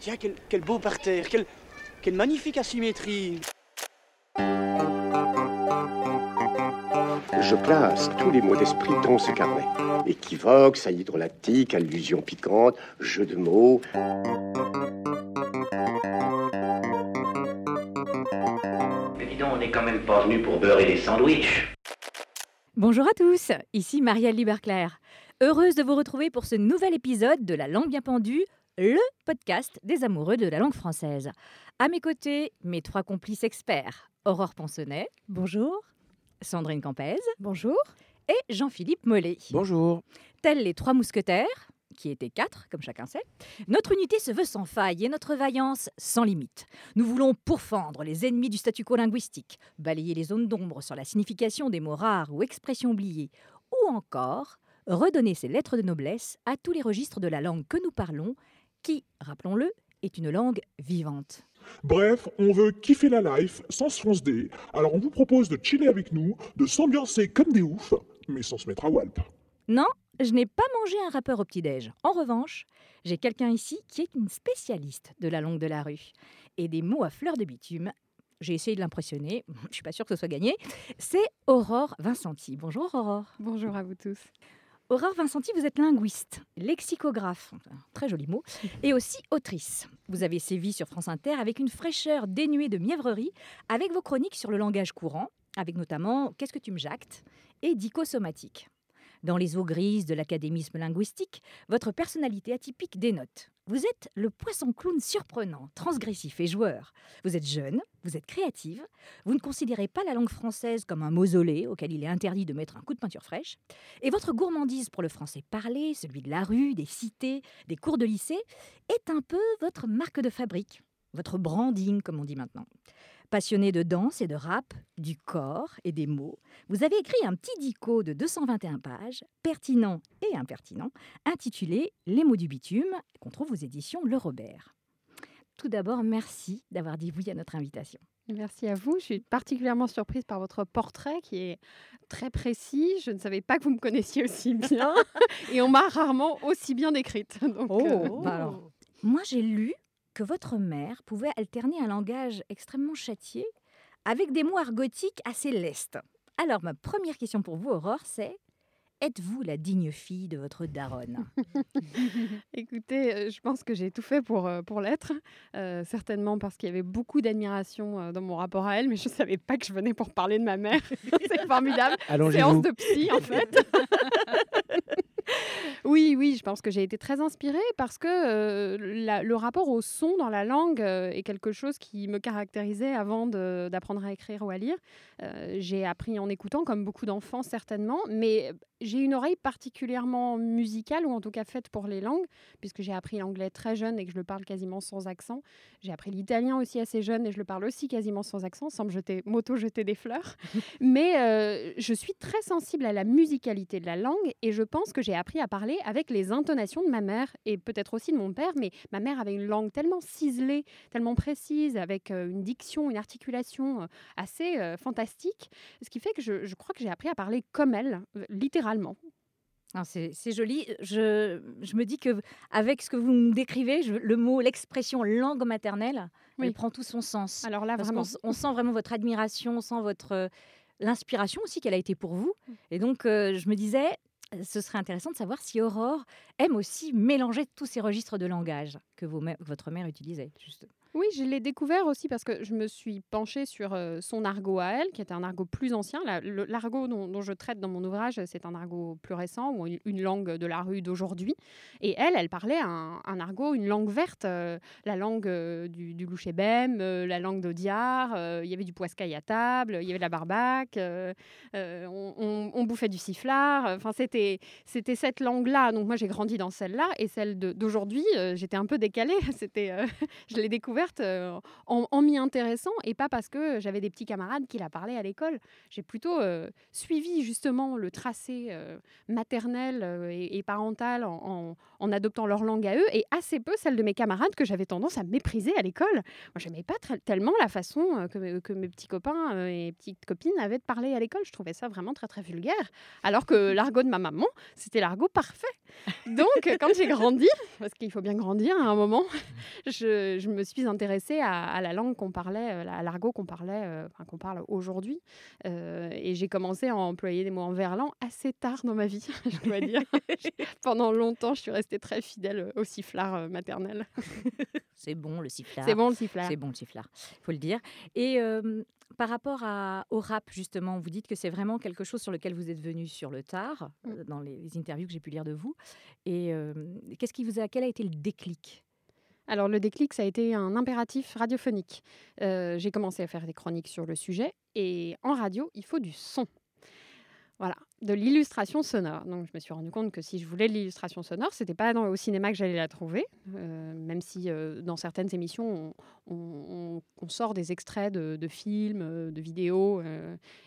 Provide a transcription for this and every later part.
Tiens, quel, quel beau parterre, quelle, quelle magnifique asymétrie. Je classe tous les mots d'esprit dans ce carnet. Équivoque, saillie drôlatique, allusion piquante, jeu de mots. Mais dis donc, on n'est quand même pas venu pour beurrer des sandwichs. Bonjour à tous, ici Marielle Liberclair. Heureuse de vous retrouver pour ce nouvel épisode de La langue bien pendue, le podcast des amoureux de la langue française. À mes côtés, mes trois complices experts, Aurore Ponsonnet. Bonjour. Sandrine Campez. Bonjour. Et Jean-Philippe Mollet. Bonjour. Tels les trois mousquetaires, qui étaient quatre, comme chacun sait, notre unité se veut sans faille et notre vaillance sans limite. Nous voulons pourfendre les ennemis du statu quo linguistique, balayer les zones d'ombre sur la signification des mots rares ou expressions oubliées, ou encore redonner ses lettres de noblesse à tous les registres de la langue que nous parlons, qui, rappelons-le, est une langue vivante. Bref, on veut kiffer la life sans se foncer. Alors on vous propose de chiller avec nous, de s'ambiancer comme des oufs, mais sans se mettre à Walp. Non, je n'ai pas mangé un rappeur au petit-déj. En revanche, j'ai quelqu'un ici qui est une spécialiste de la langue de la rue et des mots à fleur de bitume. J'ai essayé de l'impressionner, je suis pas sûre que ce soit gagné. C'est Aurore Vincenti. Bonjour Aurore. Bonjour à vous tous. Aurore Vincenti, vous êtes linguiste, lexicographe, très joli mot, et aussi autrice. Vous avez sévi sur France Inter avec une fraîcheur dénuée de mièvrerie, avec vos chroniques sur le langage courant, avec notamment Qu'est-ce que tu me jactes et Dicosomatique. Dans les eaux grises de l'académisme linguistique, votre personnalité atypique dénote. Vous êtes le poisson clown surprenant, transgressif et joueur. Vous êtes jeune, vous êtes créative, vous ne considérez pas la langue française comme un mausolée auquel il est interdit de mettre un coup de peinture fraîche. Et votre gourmandise pour le français parlé, celui de la rue, des cités, des cours de lycée, est un peu votre marque de fabrique, votre branding comme on dit maintenant. Passionné de danse et de rap, du corps et des mots, vous avez écrit un petit dico de 221 pages, pertinent et impertinent, intitulé Les mots du bitume, qu'on trouve aux éditions Le Robert. Tout d'abord, merci d'avoir dit oui à notre invitation. Merci à vous. Je suis particulièrement surprise par votre portrait qui est très précis. Je ne savais pas que vous me connaissiez aussi bien et on m'a rarement aussi bien décrite. Donc, oh, bah alors, moi j'ai lu que votre mère pouvait alterner un langage extrêmement châtié avec des mots argotiques assez lestes. Alors, ma première question pour vous, Aurore, c'est Êtes-vous la digne fille de votre daronne? Écoutez, je pense que j'ai tout fait pour, pour l'être. Euh, certainement parce qu'il y avait beaucoup d'admiration dans mon rapport à elle, mais je ne savais pas que je venais pour parler de ma mère. C'est formidable. Séance de psy, en fait. Oui, oui, je pense que j'ai été très inspirée parce que le rapport au son dans la langue est quelque chose qui me caractérisait avant d'apprendre à écrire ou à lire. J'ai appris en écoutant, comme beaucoup d'enfants certainement, mais j'ai une oreille particulièrement musicale, ou en tout cas faite pour les langues, puisque j'ai appris l'anglais très jeune et que je le parle quasiment sans accent. J'ai appris l'italien aussi assez jeune et je le parle aussi quasiment sans accent, sans m'auto-jeter des fleurs. mais je suis très sensible à la musicalité de la langue et je pense que j'ai appris à parler avec les intonations de ma mère et peut-être aussi de mon père, mais ma mère avait une langue tellement ciselée, tellement précise, avec une diction, une articulation assez fantastique, ce qui fait que je, je crois que j'ai appris à parler comme elle, littéralement. C'est joli. Je, je, me dis que avec ce que vous nous décrivez, je, le mot, l'expression langue maternelle, oui. elle prend tout son sens. Alors là, vraiment, on, on, sent vraiment votre admiration, on sent votre l'inspiration aussi qu'elle a été pour vous. Et donc, euh, je me disais, ce serait intéressant de savoir si Aurore aime aussi mélanger tous ces registres de langage que vos, votre mère utilisait. Juste. Oui, je l'ai découvert aussi parce que je me suis penchée sur euh, son argot à elle, qui est un argot plus ancien. L'argot dont, je traite dans mon ouvrage, c'est un argot plus récent ou une, langue de la rue d'aujourd'hui. Et elle, elle parlait un, argot, une langue verte, euh, la langue euh, du, du louchébem, la langue d'Audiard. Il y avait du poiscaille à table, il y avait de la barbaque, on, on- bouffait du sifflard. Enfin, c'était cette langue-là. Donc moi, j'ai grandi dans celle-là et celle d'aujourd'hui, j'étais un peu décalée. C'était, je l'ai découverte euh, en, en m'y intéressant et pas parce que j'avais des petits camarades qui la parlaient à l'école. J'ai plutôt euh, suivi justement le tracé euh, maternel et, et parental en, en- en adoptant leur langue à eux et assez peu celle de mes camarades que j'avais tendance à mépriser à l'école. Moi, j'aimais pas tellement la façon que, mes- que mes petits copains et petites copines avaient de parler à l'école. Je trouvais ça vraiment très très vulgaire. Alors que l'argot de ma maman, c'était l'argot parfait. Donc, quand j'ai grandi, parce qu'il faut bien grandir à un moment, je, je me suis intéressée à, à la langue qu'on parlait, euh, à l'argot qu'on parlait, euh, qu'on parle aujourd'hui. Euh, et j'ai commencé à employer des mots en verlan assez tard dans ma vie, je dois dire. Pendant longtemps, je suis restée très fidèle au sifflard maternel. C'est bon le sifflard. C'est bon le sifflard. C'est bon le sifflard, il faut le dire. Et euh, par rapport à, au rap, justement, vous dites que c'est vraiment quelque chose sur lequel vous êtes venu sur le tard, Mm. dans les, interviews que j'ai pu lire de vous. Et qu'est-ce qui vous a, quel a été le déclic? Alors le déclic, ça a été un impératif radiophonique. Euh, j'ai commencé à faire des chroniques sur le sujet et en radio, il faut du son. Voilà, de l'illustration sonore. Donc je me suis rendu compte que si je voulais de l'illustration sonore, c'était pas dans- au cinéma que j'allais la trouver, euh, même si euh, dans certaines émissions on, sort des extraits de, films, euh, de vidéos,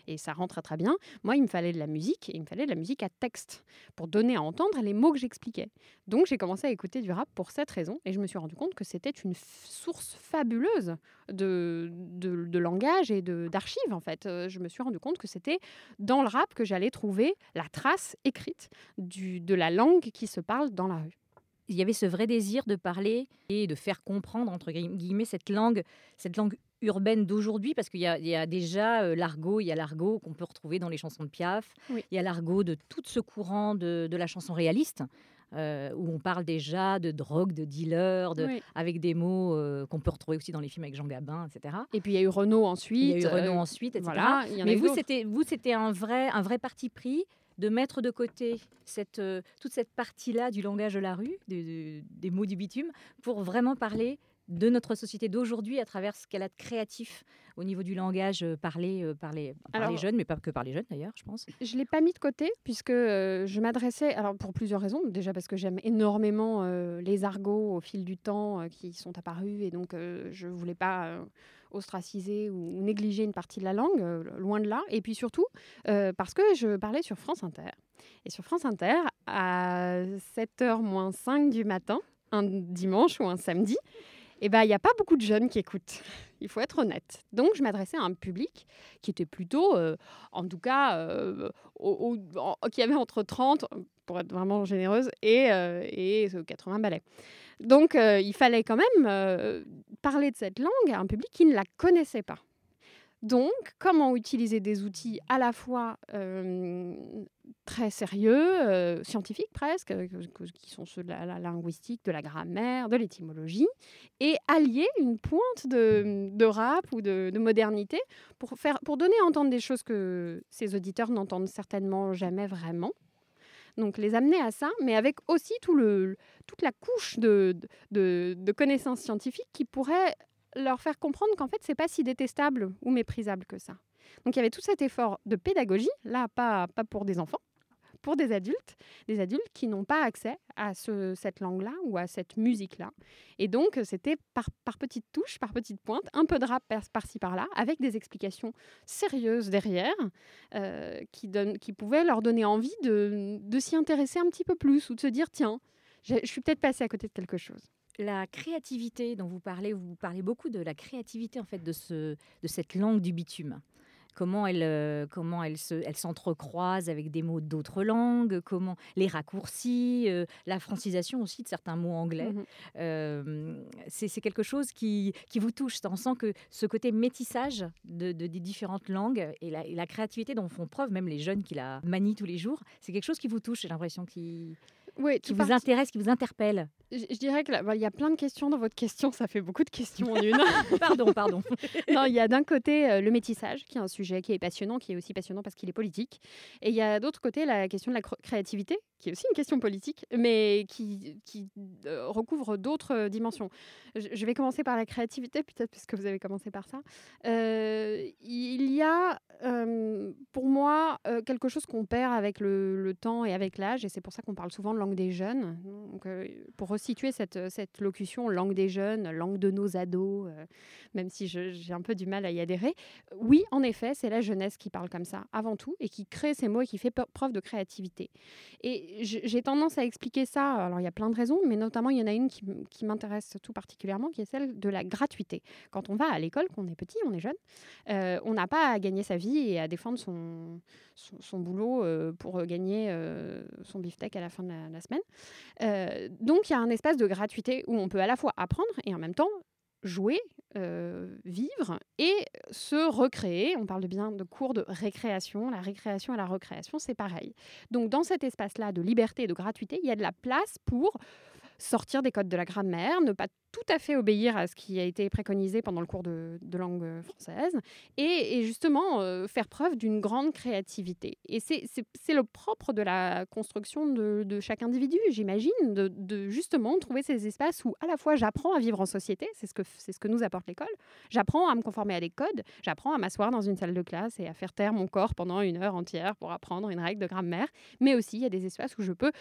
et ça rentre très bien. Moi, il me fallait de la musique et il me fallait de la musique à texte pour donner à entendre les mots que j'expliquais. Donc j'ai commencé à écouter du rap pour cette raison et je me suis rendu compte que c'était une source fabuleuse de, de, de langage et d'archives en fait. Je me suis rendu compte que c'était dans le rap que j'allais trouver la trace écrite du, de la langue qui se parle dans la rue. Il y avait ce vrai désir de parler et de faire comprendre, entre gui- guillemets, cette langue, cette langue urbaine d'aujourd'hui, parce qu'il y, a- il y a déjà euh, l'argot, il y a l'argot qu'on peut retrouver dans les chansons de Piaf, Oui. il y a l'argot de tout ce courant de, de la chanson réaliste, euh, où on parle déjà de drogue, de dealer, de, Oui. avec des mots euh, qu'on peut retrouver aussi dans les films avec Jean Gabin, etc. Et puis il y a eu Renault ensuite. Il y a eu euh, ensuite, etc. Voilà, Mais vous, c'était vous, c'était un vrai, un vrai parti pris de mettre de côté cette, euh, toute cette partie-là du langage de la rue, de- de- des mots du bitume, pour vraiment parler de notre société d'aujourd'hui à travers ce qu'elle a de créatif au niveau du langage euh, parlé euh, par, les, par les Alors- jeunes, mais pas que par les jeunes d'ailleurs, je pense. Je ne l'ai pas mis de côté puisque euh, je m'adressais, alors pour plusieurs raisons, déjà parce que j'aime énormément euh, les argots au fil du temps qui sont apparus et donc je ne voulais pas ostraciser ou négliger une partie de la langue, euh, loin de là. Et puis surtout euh, parce que je parlais sur France Inter. Et sur France Inter, à 7h moins 5 du matin, un dimanche ou un samedi, eh ben, il n'y a pas beaucoup de jeunes qui écoutent. Il faut être honnête. Donc, je m'adressais à un public qui était plutôt, euh, en tout cas, qui avait entre 30, être vraiment généreuse, et, euh, et euh, 80 balais. Donc, euh, il fallait quand même euh, parler de cette langue à un public qui ne la connaissait pas. Donc, comment utiliser des outils à la fois très sérieux, scientifiques presque, que- que- qui sont ceux de la, linguistique, de la grammaire, de l'étymologie, et allier une pointe de, de rap ou de, de modernité pour, faire, pour donner à entendre des choses que ces auditeurs n'entendent certainement jamais vraiment. Donc les amener à ça, mais avec aussi toute la couche de connaissances scientifiques qui pourrait leur faire comprendre qu'en fait, c'est pas si détestable ou méprisable que ça. Donc il y avait tout cet effort de pédagogie, là, pas, pas pour des enfants, pour des adultes, des adultes qui n'ont pas accès à ce- cette langue-là ou à cette musique-là. Et donc, c'était par, petites touches, par petites pointes, un peu de rap par- par-ci par-là, avec des explications sérieuses derrière, euh, qui, pouvaient leur donner envie de, s'y intéresser un petit peu plus ou de se dire, tiens, je suis peut-être passé à côté de quelque chose. La créativité dont vous parlez, vous parlez beaucoup de la créativité en fait de cette langue du bitume. Comment elle, euh, comment se, avec des mots d'autres langues, comment les raccourcis, euh, la francisation aussi de certains mots anglais. Mhm. Euh, c'est c'est quelque chose qui, qui vous touche. On sent que ce côté métissage de, de- des différentes langues et la, et la créativité dont font preuve même les jeunes qui la manient tous les jours, c'est quelque chose qui vous touche, j'ai l'impression, qui, Oui, qui vous parti- intéresse, qui vous interpelle. Je, je dirais qu'il bah, y a plein de questions dans votre question, ça fait beaucoup de questions en une. Pardon, pardon. non, il y a d'un côté euh, le métissage, qui est un sujet qui est passionnant, qui est aussi passionnant parce qu'il est politique. Et il y a d'autre côté la question de la cr- créativité, qui est aussi une question politique, mais qui, qui euh, recouvre d'autres euh, dimensions. Je, je vais commencer par la créativité, peut-être puisque vous avez commencé par ça. Euh, il y a, pour moi, quelque chose qu'on perd avec le, le temps et avec l'âge, et c'est pour ça qu'on parle souvent de langue des jeunes. Donc, pour resituer cette, cette locution langue des jeunes, langue de nos ados, euh, même si j'ai un peu du mal à y adhérer, oui, en effet, c'est la jeunesse qui parle comme ça, avant tout, et qui crée ces mots et qui fait preuve de créativité. Et j'ai tendance à expliquer ça, alors il y a plein de raisons, mais notamment il y en a une qui, m'intéresse tout particulièrement, qui est celle de la gratuité. Quand on va à l'école, qu'on est petit, on est jeune, euh, on n'a pas à gagner sa vie et à défendre son, son, boulot euh, pour gagner euh, son beefsteak à la fin de la, la semaine. Euh, donc il y a un espace de gratuité où on peut à la fois apprendre et en même temps jouer, euh, vivre et se recréer. On parle bien de cours de récréation. La récréation et la recréation, c'est pareil. Donc dans cet espace-là de liberté et de gratuité, il y a de la place pour sortir des codes de la grammaire, ne pas tout à fait obéir à ce qui a été préconisé pendant le cours de, langue euh, française et, justement euh, faire preuve d'une grande créativité. Et c'est- le propre de la construction de, de chaque individu, j'imagine, de, de justement trouver ces espaces où à la fois j'apprends à vivre en société, c'est ce, ce que nous apporte l'école, j'apprends à me conformer à des codes, j'apprends à m'asseoir dans une salle de classe et à faire taire mon corps pendant une heure entière pour apprendre une règle de grammaire, mais aussi il y a des espaces où je peux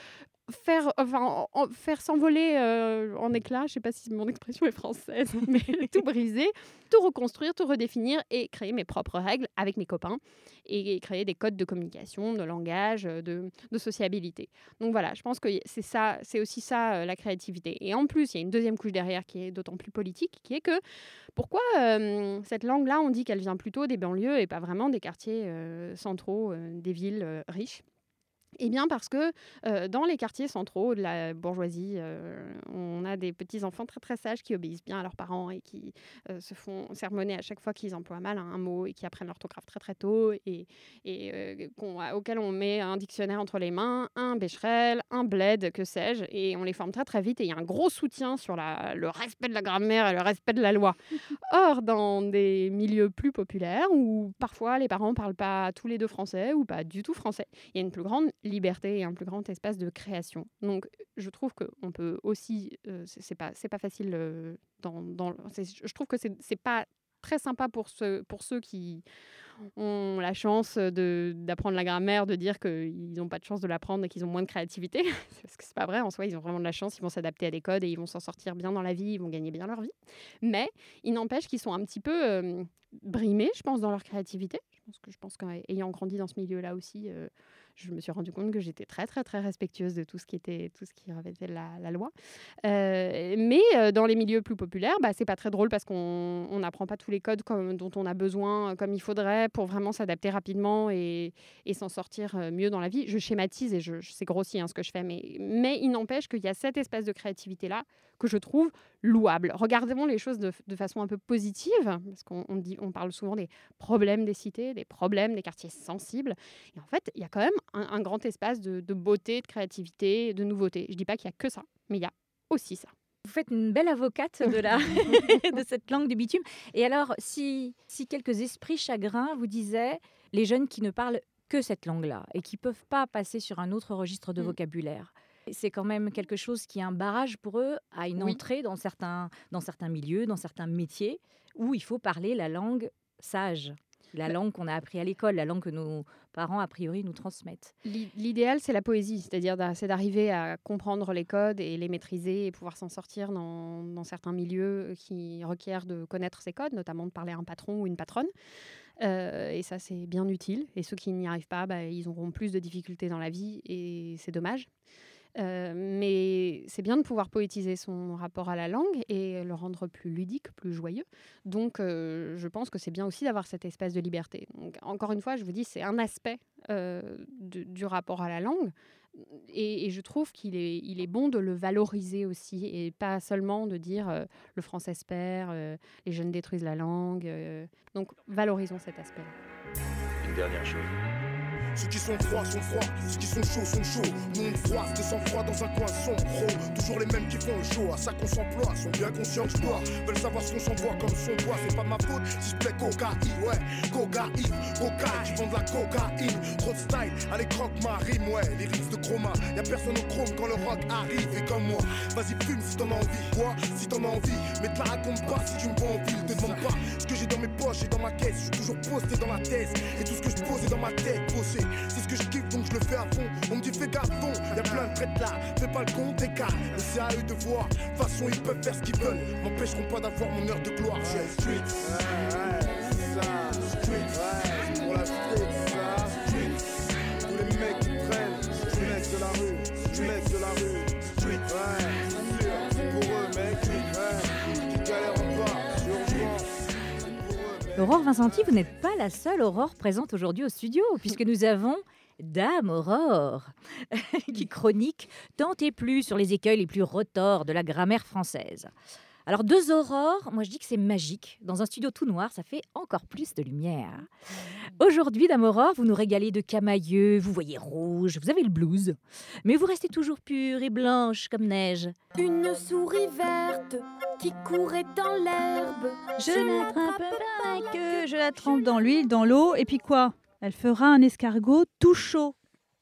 faire, enfin, en- en- faire s'envoler euh, en éclats, je sais pas si mon expression est française, mais tout briser, tout reconstruire, tout redéfinir et créer mes propres règles avec mes copains et créer des codes de communication, de langage, euh, de, de sociabilité. Donc voilà, je pense que c'est ça, c'est aussi ça euh, la créativité. Et en plus, il y a une deuxième couche derrière qui est d'autant plus politique, qui est que pourquoi euh, cette langue-là, on dit qu'elle vient plutôt des banlieues et pas vraiment des quartiers centraux, des villes riches? Eh bien parce que dans les quartiers centraux de la bourgeoisie, on a des petits-enfants très très sages qui obéissent bien à leurs parents et qui se font sermonner à chaque fois qu'ils emploient mal un mot et qui apprennent l'orthographe très très tôt et, et qu'on- auquel on met un dictionnaire entre les mains, un bécherel, un bled, que sais-je, et on les forme très très vite et il y a un gros soutien sur le respect de la grammaire et le respect de la loi. Or, dans des milieux plus populaires où parfois les parents parlent pas tous les deux français ou pas du tout français, il y a une plus grande liberté et un plus grand espace de création. Donc, je trouve qu'on peut aussi, euh, c'est pas, c'est pas facile euh, dans, je trouve que c'est c'est pas très sympa pour ceux, pour ceux qui ont la chance de- d'apprendre la grammaire, de dire qu'ils n'ont pas de chance de l'apprendre et qu'ils ont moins de créativité. Parce que c'est pas vrai, en soi, ils ont vraiment de la chance, ils vont s'adapter à des codes et ils vont s'en sortir bien dans la vie, ils vont gagner bien leur vie. Mais il n'empêche qu'ils sont un petit peu euh, brimés, je pense, dans leur créativité. Je pense que je pense qu'ayant grandi dans ce milieu-là aussi, je me suis rendu compte que j'étais très très très respectueuse de tout ce qui était tout ce qui revêtait la, loi. Euh, mais euh, dans les milieux plus populaires, bah, c'est pas très drôle parce qu'on on n'apprend pas tous les codes dont on a besoin euh, comme il faudrait pour vraiment s'adapter rapidement et, et s'en sortir mieux dans la vie. Je schématise et je, c'est grossier hein, ce que je fais, mais, mais il n'empêche qu'il y a cet espace de créativité là que je trouve louable. Regardons les choses de, de façon un peu positive parce qu'on on on parle souvent des problèmes des cités, des problèmes des quartiers sensibles. Et en fait, il y a quand même un, un grand espace de, de beauté, de créativité, de nouveauté. Je dis pas qu'il y a que ça, mais il y a aussi ça. Vous faites une belle avocate de, la, de cette langue du bitume. Et alors, si, si quelques esprits chagrins vous disaient les jeunes qui ne parlent que cette langue-là et qui peuvent pas passer sur un autre registre de Mm. vocabulaire, c'est quand même quelque chose qui est un barrage pour eux à une Oui. entrée dans certains, dans certains milieux, dans certains métiers où il faut parler la langue sage, la Bah langue qu'on a appris à l'école, la langue que nos parents a priori nous transmettent. L'i- L'idéal, c'est la poésie, c'est-à-dire c'est d'arriver à comprendre les codes et les maîtriser et pouvoir s'en sortir dans, dans certains milieux qui requièrent de connaître ces codes, notamment de parler à un patron ou une patronne. Euh, et ça, c'est bien utile. Et ceux qui n'y arrivent pas, bah, ils auront plus de difficultés dans la vie et c'est dommage. Euh, mais c'est bien de pouvoir poétiser son rapport à la langue et le rendre plus ludique, plus joyeux. Donc, euh, je pense que c'est bien aussi d'avoir cet espace de liberté. Donc, encore une fois, je vous dis, c'est un aspect euh, du, rapport à la langue. Et, je trouve qu'il est, bon de le valoriser aussi et pas seulement de dire le français se perd, les jeunes détruisent la langue. donc, valorisons cet aspect-là. Une dernière chose. Ceux qui sont froids sont froids, ceux qui sont chauds sont chauds. Nous on froisse, descend froid dans un coin sombre. Toujours les mêmes qui font le show, à ça qu'on s'emploie. Sont bien conscients que je dois. Veulent savoir ce qu'on s'envoie comme son bois. C'est pas ma faute si je plais cocaïne, ouais. Cocaïne, cocaïne, qui vend de la cocaïne. Trop de style, allez croque ma rime, ouais. Les risques de chroma, y'a personne au chrome quand le rock arrive. Et comme moi, vas-y fume si t'en as envie, quoi. Si t'en as envie, mais te la raconte pas si tu me vois en ville. Te demande pas ce que j'ai dans mes poches et dans ma caisse. Je suis toujours posté dans la thèse. Et tout ce que je pose est dans ma tête, bossé. C'est ce que je kiffe donc je le fais à fond. On me dit fais gaffe, y'a plein de traites là. Fais pas le compte, t'es calme. Mais c'est à eux de voir. De toute façon, ils peuvent faire ce qu'ils veulent. M'empêcheront pas d'avoir mon heure de gloire. J'ai street. Pour la street, Aurore Vincenti, vous n'êtes pas la seule Aurore présente aujourd'hui au studio, puisque nous avons Dame Aurore, qui chronique tant et plus sur les écueils les plus retors de la grammaire française. Alors deux aurores, moi je dis que c'est magique. Dans un studio tout noir, ça fait encore plus de lumière. Aujourd'hui, Dame Aurore, vous nous régalez de camailleux, vous voyez rouge, vous avez le blues. Mais vous restez toujours pure et blanche comme neige. Une souris verte qui courait dans l'herbe. Je l'attrape par la queue, je la trempe dans l'huile, dans l'eau, et puis quoi? Elle fera un escargot tout chaud.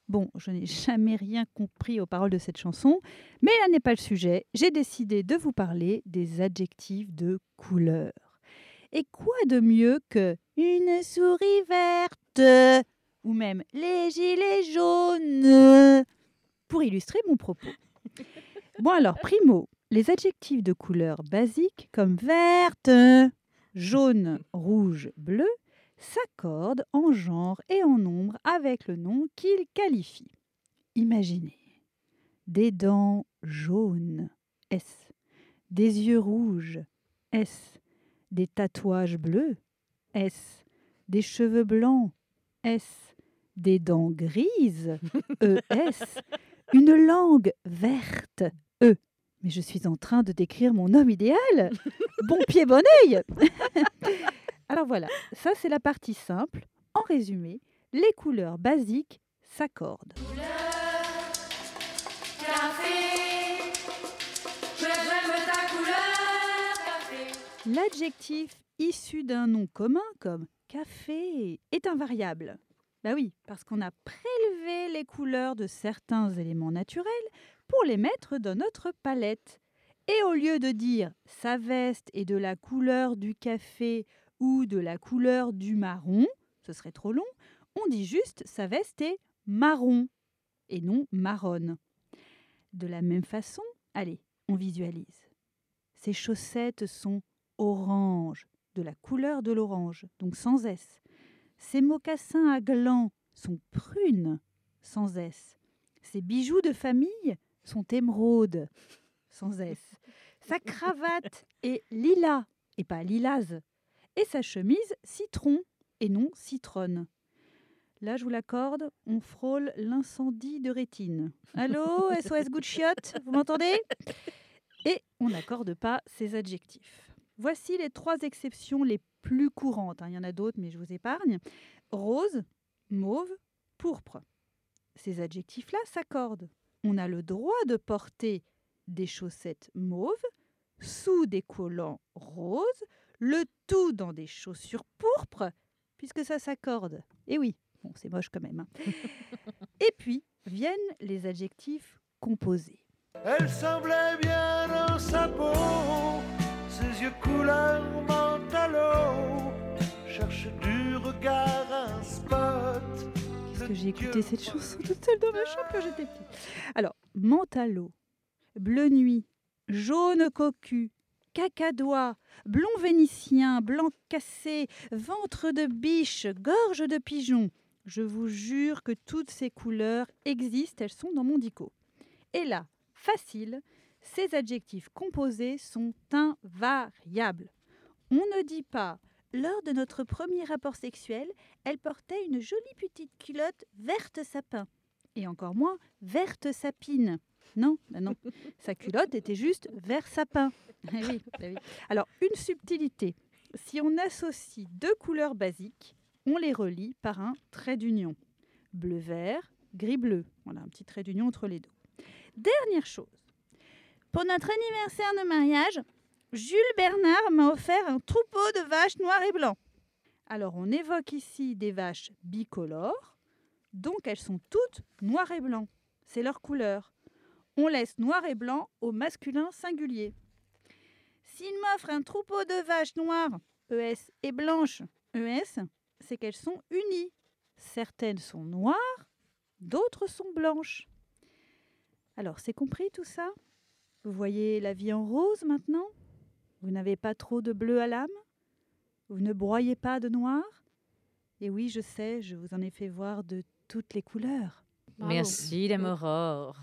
Bon, je n'ai jamais rien compris aux paroles de cette chanson, mais là n'est pas le sujet. J'ai décidé de vous parler des adjectifs de couleur. Et quoi de mieux que une souris verte ou même les gilets jaunes pour illustrer mon propos? Bon alors, primo, les adjectifs de couleur basiques comme verte, jaune, rouge, bleu s'accordent en genre et en nombre avec le nom qu'ils qualifient. Imaginez des dents jaunes, S, des yeux rouges, S, des tatouages bleus, S, des cheveux blancs, S, des dents grises, ES, une langue verte, E. Mais je suis en train de décrire mon homme idéal. Bon pied, bon oeil. Alors voilà, ça c'est la partie simple. En résumé, les couleurs basiques s'accordent. L'adjectif issu d'un nom commun comme café est invariable. Bah oui, parce qu'on a prélevé les couleurs de certains éléments naturels pour les mettre dans notre palette. Et au lieu de dire sa veste est de la couleur du café ou de la couleur du marron, ce serait trop long, on dit juste sa veste est marron et non marronne. De la même façon, allez, on visualise. Ses chaussettes sont orange, de la couleur de l'orange, donc sans S. Ses mocassins à glands sont prunes, sans S. Ses bijoux de famille sont émeraudes, sans S. Sa cravate est lilas, et pas lilase. Et sa chemise citron, et non citronne. Là, je vous l'accorde, on frôle l'incendie de rétine. Allô, SOS Good vous m'entendez? Et on n'accorde pas ces adjectifs. Voici les trois exceptions les plus courantes. hein. Il y en a d'autres, mais je vous épargne. Rose, mauve, pourpre. Ces adjectifs-là s'accordent. On a le droit de porter des chaussettes mauves sous des collants roses, le tout dans des chaussures pourpres, puisque ça s'accorde. Et oui, bon, c'est moche quand même. hein. Et puis viennent les adjectifs composés. Elle semblait bien dans sa peau, ses yeux couleur mentalo. Cherche du regard un spot. Parce que j'ai écouté cette chanson toute seule dans ma chambre quand j'étais petite? Alors, mentalo, bleu nuit, jaune cocu, cacadois, blond vénitien, blanc cassé, ventre de biche, gorge de pigeon. Je vous jure que toutes ces couleurs existent, elles sont dans mon dico. Et là, facile, ces adjectifs composés sont invariables. On ne dit pas lors de notre premier rapport sexuel, elle portait une jolie petite culotte verte sapin. Et encore moins verte sapine. Non, bah non. Sa culotte était juste vert sapin. Oui, bah oui. Alors, une subtilité. Si on associe deux couleurs basiques, on les relie par un trait d'union. bleu-vert, gris-bleu. Voilà, un petit trait d'union entre les deux. Dernière chose. Pour notre anniversaire de mariage, Jules Bernard m'a offert un troupeau de vaches noires et blancs. Alors on évoque ici des vaches bicolores, donc elles sont toutes noires et blancs. C'est leur couleur. On laisse noir et blanc au masculin singulier. S'il m'offre un troupeau de vaches noires, ES, et blanches, ES, c'est qu'elles sont unies. Certaines sont noires, d'autres sont blanches. Alors, c'est compris tout ça? Vous voyez la vie en rose maintenant? Vous n'avez pas trop de bleu à l'âme? Vous ne broyez pas de noir? Et oui, je sais, je vous en ai fait voir de toutes les couleurs. Bravo. Merci, Dame Aurore.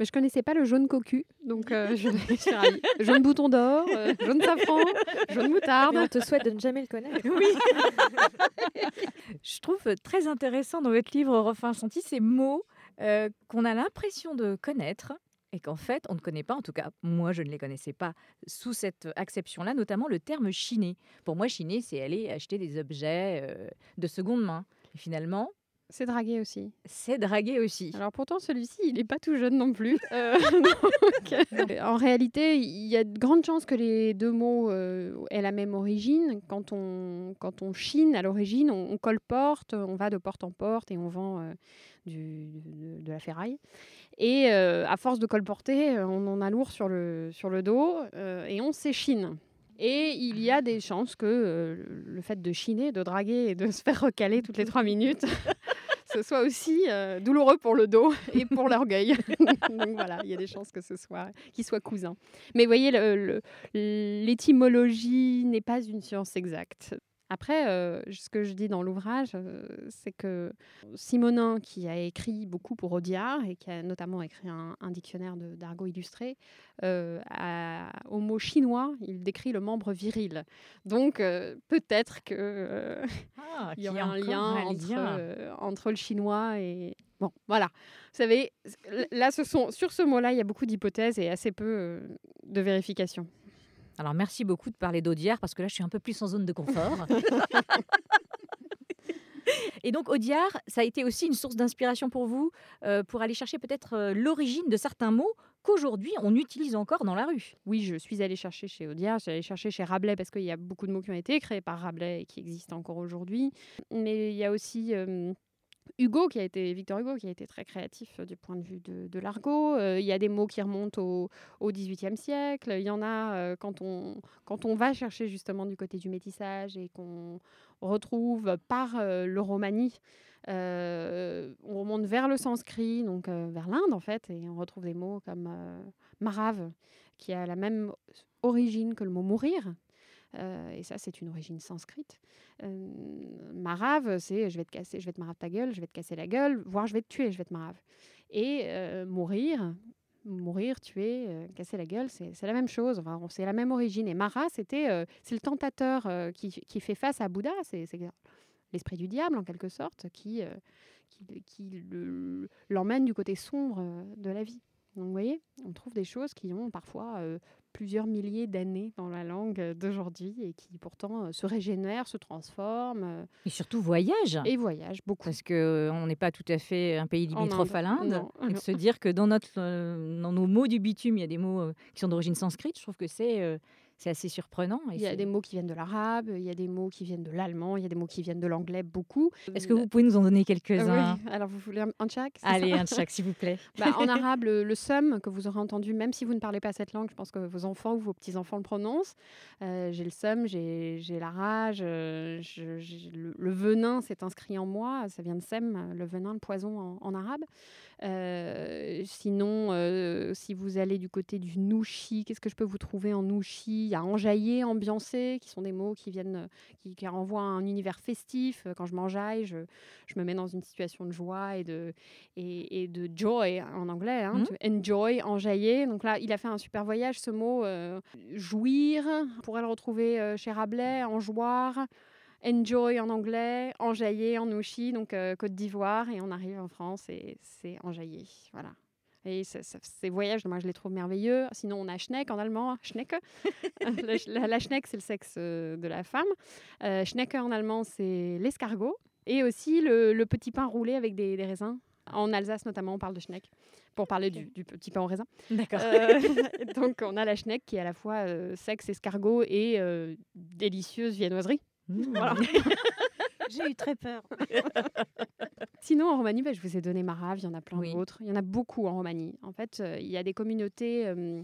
Mais je connaissais pas le jaune cocu, donc euh, je je suis ravie. Jaune bouton d'or, euh, jaune safran, jaune moutarde. Mais on te souhaite de ne jamais le connaître. Oui. Je trouve très intéressant dans votre livre Refrain Chanty ces mots euh, qu'on a l'impression de connaître et qu'en fait on ne connaît pas. En tout cas, moi je ne les connaissais pas sous cette acception-là, notamment le terme chiner. Pour moi, chiner, c'est aller acheter des objets euh, de seconde main. Et finalement, C'est dragué aussi. c'est draguer aussi. Alors pourtant, celui-ci, il n'est pas tout jeune non plus. Euh, donc, euh, en réalité, il y a de grandes chances que les deux mots euh, aient la même origine. Quand on, quand on chine à l'origine, on, on colporte, on va de porte en porte et on vend euh, du, de, de la ferraille. Et à force de colporter, on en a lourd sur le, sur le dos et on s'échine. Et il y a des chances que euh, le- fait de chiner, de draguer et de se faire recaler toutes les trois minutes, ce soit aussi euh, douloureux pour le dos et pour l'orgueil. Donc voilà, il y a des chances que ce soit qu'ils soient cousins. Mais vous voyez, l'étymologie n'est pas une science exacte. Après, euh, ce que je dis dans l'ouvrage, euh, c'est que Simonin, qui a écrit beaucoup pour Audiard et qui a notamment écrit un, un dictionnaire d'argot illustré, euh, a- au mot chinois, il décrit le membre viril. Donc peut-être que Ah, il y aurait un lien, un entre, lien. entre le chinois et... Bon, voilà. Vous savez, là, ce sont, sur ce mot-là, il y a beaucoup d'hypothèses et assez peu de vérifications. Alors merci beaucoup de parler d'Audiard parce que là je suis un peu plus en zone de confort. Et donc Audiard, ça a été aussi une source d'inspiration pour vous euh, pour aller chercher peut-être euh, l'origine de certains mots qu'aujourd'hui on utilise encore dans la rue? Oui, je suis allée chercher chez Audiard, je suis allée chercher chez Rabelais parce qu'il y a beaucoup de mots qui ont été créés par Rabelais et qui existent encore aujourd'hui. Mais il y a aussi euh, Hugo, qui a été, Victor Hugo, qui a été très créatif euh, du point de vue de, l'argot. Euh, il y a des mots qui remontent au, XVIIIe siècle. Il y en a euh, quand, on, quand on va chercher justement du côté du métissage et qu'on retrouve par le romani. on remonte vers le sanskrit, donc vers l'Inde en fait, et on retrouve des mots comme marave, qui a la même origine que le mot mourir. Euh, et ça, c'est une origine sanscrite. Euh, marave, c'est je vais te casser, je vais te marave ta gueule, je vais te casser la gueule, voire je vais te tuer, je vais te marave. Et euh, mourir, mourir, tuer, euh, casser la gueule, c'est la même chose. Enfin, c'est la même origine. Et Mara, c'était c'est le tentateur qui, qui fait face à Bouddha. C'est l'esprit du diable en quelque sorte qui, qui, qui le- l'emmène du côté sombre de la vie. Donc vous voyez, on trouve des choses qui ont parfois plusieurs milliers d'années dans la langue euh, d'aujourd'hui et qui pourtant euh, se régénèrent, se transforment euh, Et surtout voyage. et voyagent beaucoup. Parce qu'on n'est pas tout à fait un pays limitrophe à Inde, l'Inde. Et de se dire que dans, notre, dans nos mots du bitume, il y a des mots qui sont d'origine sanscrite, je trouve que c'est c'est assez surprenant. Il y a des mots qui viennent de l'arabe, il y a des mots qui viennent de l'allemand, il y a des mots qui viennent de l'anglais, beaucoup. Est-ce que vous pouvez nous en donner quelques-uns oui. Alors vous voulez un, chaque Allez, un chaque, s'il vous plaît. Bah, en arabe, le, le sum que vous aurez entendu, même si vous ne parlez pas cette langue, je pense que vos enfants ou vos petits-enfants le prononcent. Euh, j'ai le sum, j'ai la rage, euh, je- le, le venin s'est inscrit en moi, ça vient de sem, le venin, le poison en, en arabe. Euh, sinon, euh, si vous allez du côté du nouchi, qu'est-ce que je peux vous trouver en nouchi? Il y a enjaillé, ambiancé, qui sont des mots qui viennent, euh, qui, qui renvoient à un univers festif. Quand je m'enjaille, je, je me mets dans une situation de joie et de, et, et de joy en anglais, hein, to enjoy, enjailler. Donc là, il a fait un super voyage, ce mot euh, jouir. On pourrait le retrouver euh, chez Rabelais, enjoire. Enjoy en anglais, enjailler en ouchi, donc euh, Côte d'Ivoire, et on arrive en France et c'est enjailler. Voilà. Et ces voyages, moi, je les trouve merveilleux. Sinon, on a Schneck en allemand, Schnecke. la, la- la Schneck, c'est le sexe euh, de la femme. Euh, Schnecke en allemand, c'est l'escargot. Et aussi le, le petit pain roulé avec des, des raisins. En Alsace, notamment, on parle de schneck pour parler du, du petit pain au raisin. D'accord. Euh, donc, on a la schneck qui est à la fois euh, sexe, escargot et euh, délicieuse viennoiserie. Voilà. J'ai eu très peur. Sinon, en Roumanie, bah, je vous ai donné Marave, il y en a plein Oui. d'autres. Il y en a beaucoup en Roumanie. En fait, euh, il y a des communautés euh,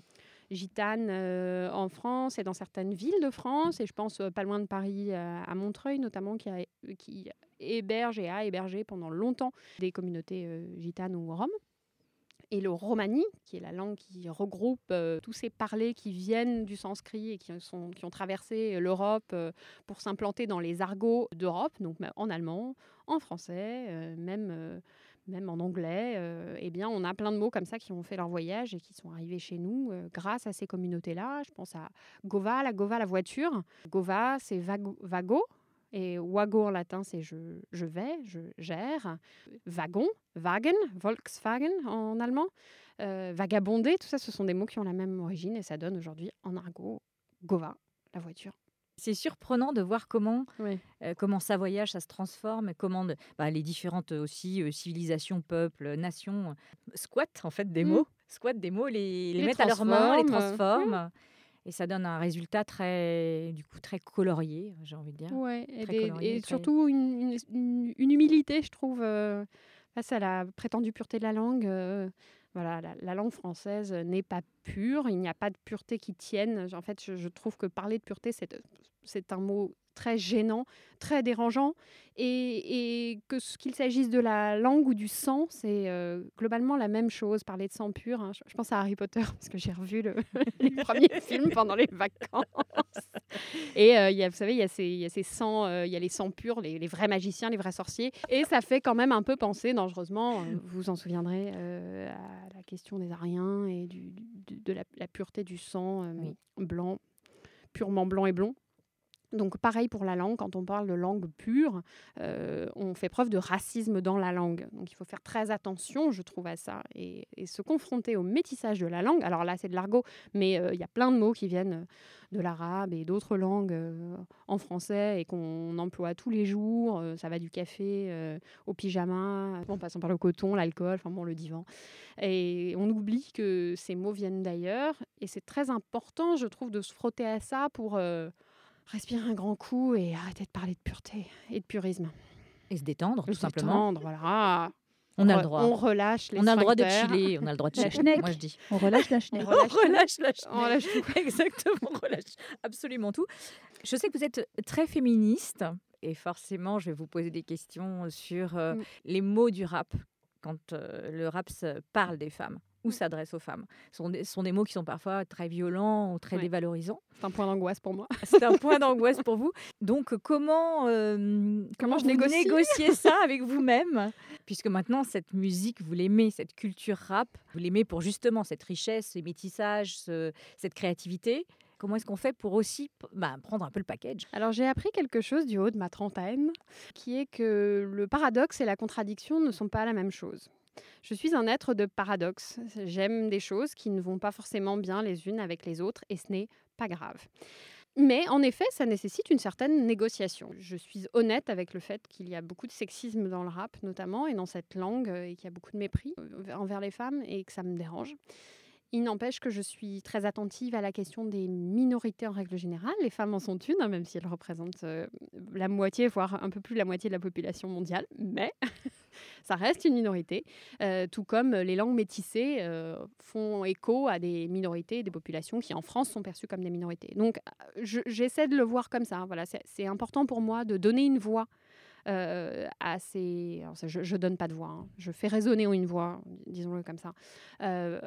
gitanes euh, en France et dans certaines villes de France. Et je pense euh, pas loin de Paris, à Montreuil notamment, qui, a- qui héberge et a hébergé pendant longtemps des communautés gitanes ou roms. Et le romani, qui est la langue qui regroupe euh, tous ces parlers qui viennent du sanskrit et qui, sont, qui ont traversé l'Europe euh, pour s'implanter dans les argots d'Europe, donc en allemand, en français, euh, même, euh, même en anglais, euh, eh bien, on a plein de mots comme ça qui ont fait leur voyage et qui sont arrivés chez nous euh, grâce à ces communautés-là. Je pense à Gova, la Gova, la voiture. Gova, c'est vago. Et wago en latin, c'est je, je vais, je gère. Wagon, Wagen, Volkswagen en allemand. Euh, vagabonder, tout ça, ce sont des mots qui ont la même origine et ça donne aujourd'hui en argot Gova, la voiture. C'est surprenant de voir comment, Oui. euh, comment ça voyage, ça se transforme, comment de- bah, les différentes euh, aussi euh, civilisations, peuples, nations squattent en fait des Mm. mots, squattent des mots, les, les Les mettent à leurs mains, les transforment, transforment. Et ça donne un résultat très, du coup, très colorié, j'ai envie de dire. Ouais, et, Très des- colorié, et très- surtout une, une- une- une humilité, je trouve, euh, face à la prétendue pureté de la langue. euh, voilà, la, la langue française n'est pas pure, il n'y a pas de pureté qui tienne. En fait, je, je trouve que parler de pureté, c'est, c'est un mot très gênant, très dérangeant, et, et que ce qu'il s'agisse de la langue ou du sang, c'est euh, globalement la même chose. Parler de sang pur, hein. je, je pense à Harry Potter, parce que j'ai revu le, les premiers films pendant les vacances. Et euh, il y a, vous savez, il y a ces, il y a ces sangs, euh, il y a les sangs purs, les, les vrais magiciens, les vrais sorciers. Et ça fait quand même un peu penser, dangereusement, vous vous en souviendrez, à la question des Ariens et du, du- de la, la pureté du sang Oui. blanc, purement blanc et blond. Donc pareil pour la langue, quand on parle de langue pure, euh, on fait preuve de racisme dans la langue. Donc il faut faire très attention, je trouve, à ça. Et, se confronter au métissage de la langue, alors là c'est de l'argot, mais euh, il y a plein de mots qui viennent de l'arabe et d'autres langues euh, en français et qu'on emploie tous les jours. Ça va du café au pyjama, en passant par le coton, l'alcool, enfin bon, le divan. Et on oublie que ces mots viennent d'ailleurs. Et c'est très important, je trouve, de se frotter à ça pour respirer un grand coup et arrêter de parler de pureté et de purisme. Et se détendre, tout Se simplement. détendre, voilà. On a le droit. On relâche les On a le droit de chiller, on a le droit de La chiller. schneck. Moi, je dis. On relâche la chenille. On relâche tout. relâche la On relâche tout. Exactement, on relâche absolument tout. Je sais que vous êtes très féministe et forcément, je vais vous poser des questions sur euh, Mm. les mots du rap quand euh, le rap se parle des femmes ou Mm. s'adresse aux femmes. Ce sont des, ce sont des mots qui sont parfois très violents ou très Ouais. dévalorisants. C'est un point d'angoisse pour moi. C'est un point d'angoisse pour vous. Donc, comment, euh, comment je vous négocie négociez ça avec vous-même? Puisque maintenant, cette musique, vous l'aimez, cette culture rap, vous l'aimez pour justement cette richesse, ce métissage, ce- cette créativité. Comment est-ce qu'on fait pour aussi bah, prendre un peu le package? Alors j'ai appris quelque chose du haut de ma trentaine, qui est que le paradoxe et la contradiction ne sont pas la même chose. Je suis un être de paradoxe. J'aime des choses qui ne vont pas forcément bien les unes avec les autres et ce n'est pas grave. Mais en effet, ça nécessite une certaine négociation. Je suis honnête avec le fait qu'il y a beaucoup de sexisme dans le rap, notamment, et dans cette langue, euh, et qu'il y a beaucoup de mépris euh, envers les femmes, et que ça me dérange. Il n'empêche que je suis très attentive à la question des minorités en règle générale. Les femmes en sont une, hein, même si elles représentent euh, la moitié, voire un peu plus la moitié de la population mondiale. Mais ça reste une minorité. Euh, tout comme les langues métissées euh, font écho à des minorités des populations qui, en France, sont perçues comme des minorités. Donc, je- j'essaie de le voir comme ça. Voilà, c'est important pour moi de donner une voix euh, je ne donne pas de voix, hein. je fais résonner une voix, disons-le comme ça, euh,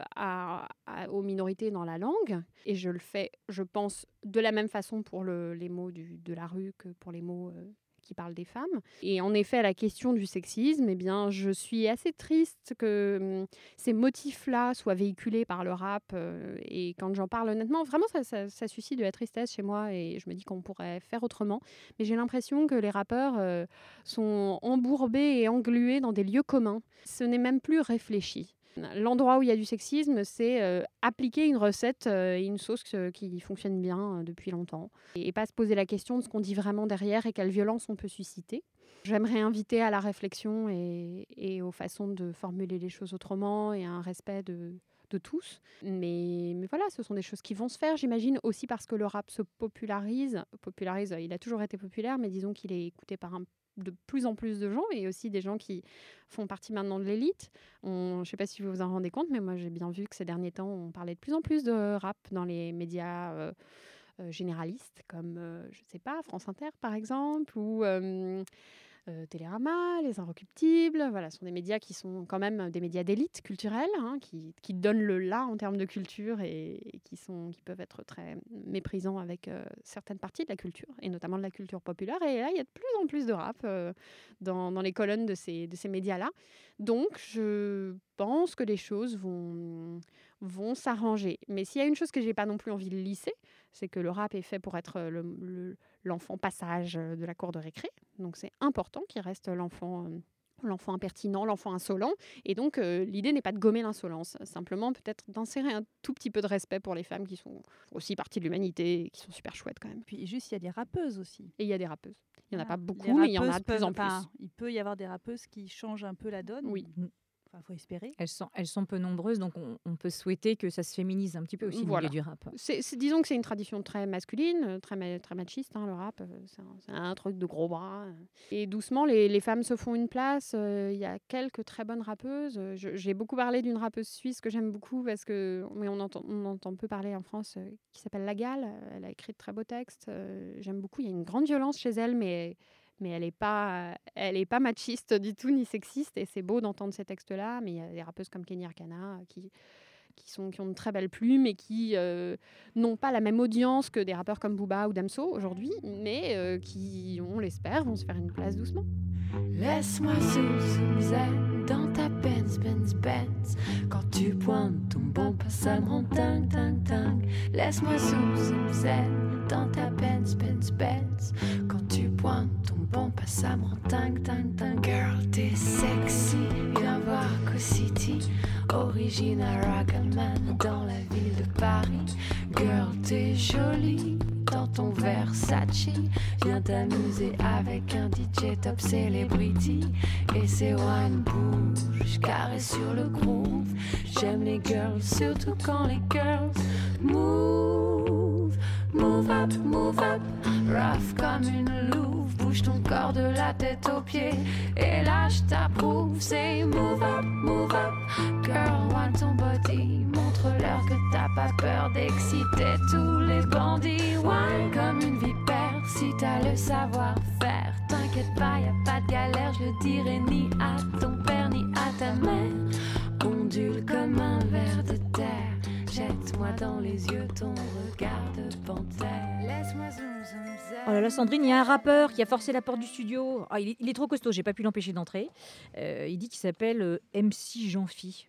aux minorités dans la langue. Et je le fais, je pense, de la même façon pour le- les mots de la rue que pour les mots euh, qui parlent des femmes. Et en effet, la question du sexisme, eh bien, je suis assez triste que hum, ces motifs-là soient véhiculés par le rap. euh, et quand j'en parle honnêtement, vraiment, ça, ça- ça suscite de la tristesse chez moi. Et je me dis qu'on pourrait faire autrement. Mais j'ai l'impression que les rappeurs euh, sont embourbés et englués dans des lieux communs. Ce n'est même plus réfléchi. L'endroit où il y a du sexisme, c'est euh, appliquer une recette euh, et une sauce euh, qui fonctionne bien depuis longtemps. Et pas se poser la question de ce qu'on dit vraiment derrière et quelle violence on peut susciter. J'aimerais inviter à la réflexion et, aux façons de formuler les choses autrement et à un respect de, tous. Mais, mais voilà, ce sont des choses qui vont se faire, j'imagine, aussi parce que le rap se popularise. Popularise, il a toujours été populaire, mais disons qu'il est écouté par un de plus en plus de gens et aussi des gens qui font partie maintenant de l'élite. Je ne sais pas si vous vous en rendez compte, mais moi j'ai bien vu que ces derniers temps, on parlait de plus en plus de rap dans les médias euh, euh, généralistes, comme, euh, je ne sais pas, France Inter par exemple, ou euh, euh, Télérama, Les Inrecuptibles. Voilà, sont des médias qui sont quand même des médias d'élite culturelle, hein, qui, donnent le là en termes de culture et, qui, sont, qui peuvent être très méprisants avec euh, certaines parties de la culture, et notamment de la culture populaire. Et là, il y a de plus en plus de rap euh, dans, les colonnes de ces, de ces médias-là. Donc, je pense que les choses vont, vont s'arranger. Mais s'il y a une chose que j'ai pas non plus envie de lisser, c'est que le rap est fait pour être le- le- l'enfant passage de la cour de récré. Donc, c'est important qu'il reste l'enfant. euh, L'enfant impertinent, l'enfant insolent. Et donc, euh, l'idée n'est pas de gommer l'insolence, simplement peut-être d'insérer un tout petit peu de respect pour les femmes qui sont aussi partie de l'humanité et qui sont super chouettes quand même. Puis juste, il y a des rappeuses aussi. Et il y a des rappeuses. Il n'y en a pas beaucoup, mais il y en a de plus en plus. il peut y avoir des rappeuses qui changent un peu la donne. Oui. Enfin, faut espérer. Elles sont, elles sont peu nombreuses, donc on, on peut souhaiter que ça se féminise un petit peu aussi Voilà. du rap. Disons que c'est une tradition très masculine, euh, très, ma- très machiste, hein, le rap. euh, C'est un, truc de gros bras. Et doucement, les, les femmes se font une place. euh, Il y a quelques très bonnes rappeuses. J'ai beaucoup parlé d'une rappeuse suisse que j'aime beaucoup parce que mais on, entend, on entend peu parler en France, euh, qui s'appelle Lagal. Elle a écrit de très beaux textes. euh, j'aime beaucoup. Il y a une grande violence chez elle, mais mais elle n'est pas, elle est pas machiste du tout ni sexiste et c'est beau d'entendre ces textes-là. Mais il y a des rappeuses comme Kenny Arcana qui qui, sont, qui ont de très belles plumes et qui euh, n'ont pas la même audience que des rappeurs comme Booba ou Damso aujourd'hui, mais euh, qui, on l'espère, vont se faire une place doucement. Laisse-moi zen dans ta Benz Benz Benz Quand tu pointes ton bon ça me rend dingue Laisse-moi zen dans ta Benz Benz Benz. Quand tu pointes ton bon pas ça me rend dingue dingue dingue Girl t'es sexy viens voir Co City. Original Rocketman dans la ville de Paris. Girl t'es jolie dans ton Versace. Viens t'amuser avec un DJ top celebrity. Et ses wine bouge carré sur le groove. J'aime les girls, surtout quand les girls move Move up, move up, rough comme une louve. Bouge ton corps de la tête aux pieds. Et là je t'approuve C'est move up, move up, girl, want ton body. Montre-leur que t'as pas peur d'exciter tous les bandits. Wine comme une vipère. Si t'as le savoir-faire T'inquiète pas, y a pas de galère, je le dirai ni à ton père ni à ta mère. Ondule comme un ver de terre Jette-moi dans les yeux ton regard de panthère Laisse-moi zoom zoom zen Oh là là, Sandrine, il y a un rappeur qui a forcé la porte du studio. Ah, il, est, il est trop costaud, j'ai pas pu l'empêcher d'entrer. Euh, il dit qu'il s'appelle euh, MC Jean-Phi.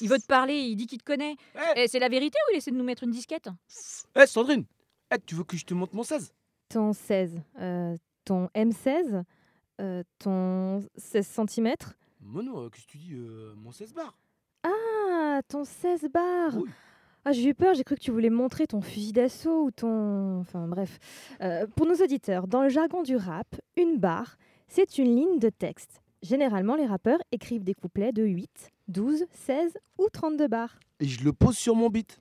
Il veut te parler, il dit qu'il te connaît. Eh. Eh, c'est la vérité ou il essaie de nous mettre une disquette? Eh Sandrine, eh, tu veux que je te montre mon 16 Ton 16, euh, ton M16, euh, ton 16 cm. Mono, euh, qu'est-ce que tu dis euh, Mon 16 bar? Ah, ton 16 bar Ah, j'ai eu peur, j'ai cru que tu voulais montrer ton fusil d'assaut ou ton... Enfin bref. Euh, pour nos auditeurs, dans le jargon du rap, une barre, c'est une ligne de texte. Généralement, les rappeurs écrivent des couplets de 8, 12, 16 ou 32 barres. Et je le pose sur mon beat.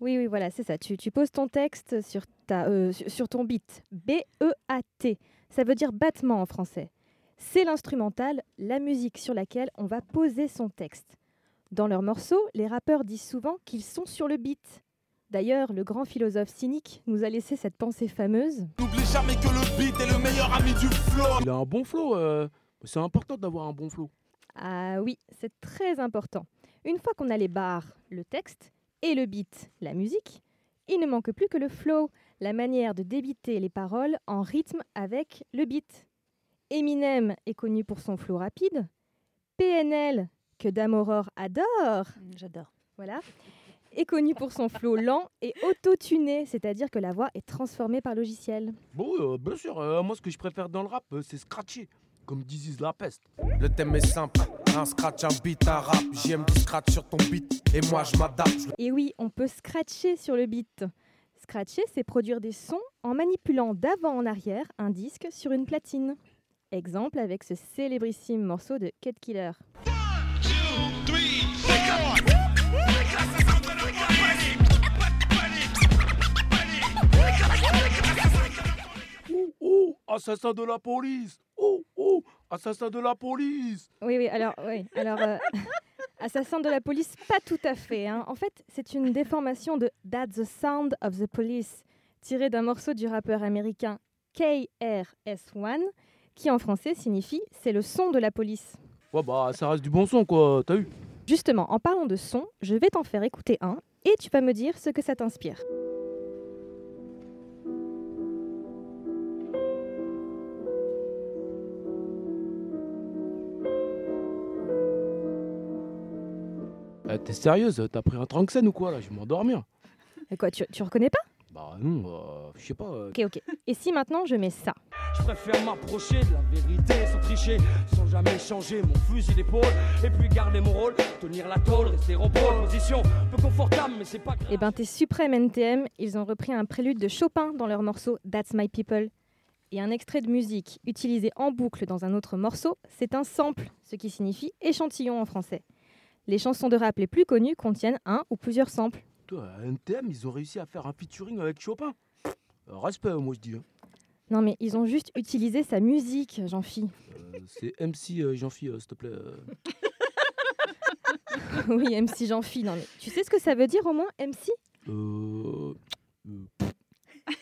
Oui, oui, voilà, c'est ça. Tu, tu poses ton texte sur, ta, euh, sur, sur ton beat. B-E-A-T. Ça veut dire battement en français. C'est l'instrumental, la musique sur laquelle on va poser son texte. Dans leurs morceaux, les rappeurs disent souvent qu'ils sont sur le beat. D'ailleurs, le grand philosophe cynique nous a laissé cette pensée fameuse. N'oublie jamais que le beat est le meilleur ami du flow. Il a un bon flow. euh, C'est important d'avoir un bon flow. Ah oui, c'est très important. Une fois qu'on a les barres, le texte, et le beat, la musique, il ne manque plus que le flow, la manière de débiter les paroles en rythme avec le beat. Eminem est connu pour son flow rapide. PNL, que Dame Aurore adore, J'adore. voilà, est connu pour son flow lent et auto-tuné, c'est-à-dire que la voix est transformée par logiciel. Bon, euh, bien sûr, euh, moi ce que je préfère dans le rap, euh, c'est scratcher. comme disent la peste. Le thème est simple, un scratch, un beat, un rap. JM qui scratch sur ton beat et moi je m'adapte. Et oui, on peut scratcher sur le beat. Scratcher, c'est produire des sons en manipulant d'avant en arrière un disque sur une platine. Exemple avec ce célébrissime morceau de Cut Killer. Assassin de la police Oh, oh, assassin de la police Oui, oui, alors, oui, alors euh, assassin de la police, pas tout à fait. hein. En fait, c'est une déformation de That's the Sound of the Police, tiré d'un morceau du rappeur américain KRS-One, qui en français signifie C'est le son de la police. Ouais, bah, ça reste du bon son, quoi, t'as eu Justement, en parlant de son, je vais t'en faire écouter un et tu vas me dire ce que ça t'inspire. Eh, T'es sérieuse T'as pris un tranxène ou quoi, là? Je vais m'endormir. Et quoi, tu, tu reconnais pas? Bah non, euh, je sais pas. euh, Ok, ok. Et si maintenant je mets ça? Je préfère m'approcher de la vérité sans tricher, sans jamais changer mon fusil d'épaule. Et puis garder mon rôle, tenir la tôle, rester en pole position. Peu confortable, mais c'est pas grave. Eh ben, tes suprêmes NTM, ils ont repris un prélude de Chopin dans leur morceau That's My People. Et un extrait de musique utilisé en boucle dans un autre morceau, c'est un sample, ce qui signifie échantillon en français. Les chansons de rap les plus connues contiennent un ou plusieurs samples. Toi, NTM, ils ont réussi à faire un featuring avec Chopin. Euh, respect, moi je dis. hein. Non mais ils ont juste utilisé sa musique, Jean-Phi. Euh, c'est MC euh, Jean-Phi, euh, s'il te plaît. oui, MC Jean-Phi. Non mais tu sais ce que ça veut dire au moins, MC Euh,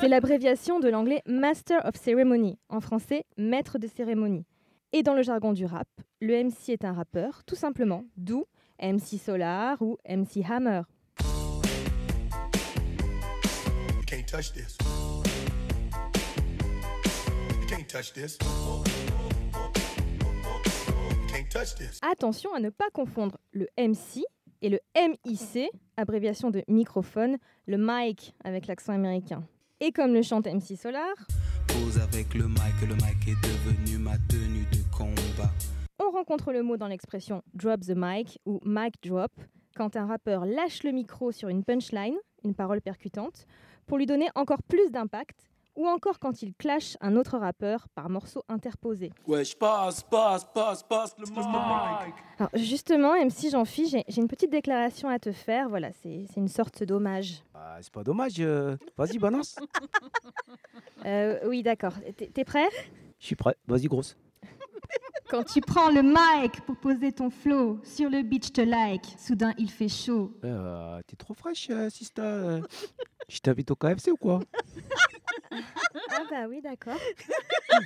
C'est l'abréviation de l'anglais Master of Ceremony, en français maître de cérémonie. Et dans le jargon du rap, le MC est un rappeur, tout simplement, d'où MC Solar ou MC Hammer. Attention à ne pas confondre le MC et le MIC, abréviation de microphone, le mic avec l'accent américain. Et comme le chante MC Solar, Pose avec le mic, le mic est devenu ma tenue de combat. on rencontre le mot dans l'expression drop the mic ou mic drop quand un rappeur lâche le micro sur une punchline, une parole percutante, pour lui donner encore plus d'impact, ou encore quand il clash un autre rappeur par morceau interposé. Wesh, passe, passe, passe, passe le mic. Alors justement, MC Jean-Phi, j'ai j'ai une petite déclaration à te faire. Voilà, c'est une sorte d'hommage. Ah, c'est pas dommage. euh, Vas-y, balance. Euh, oui, d'accord. T'es prêt? Je suis prêt. Vas-y, grosse. Quand tu prends le mic pour poser ton flow sur le beach te like, soudain il fait chaud. Euh, T'es trop fraîche, euh, Sista. euh. Je t'invite au KFC ou quoi? Ah bah oui, d'accord.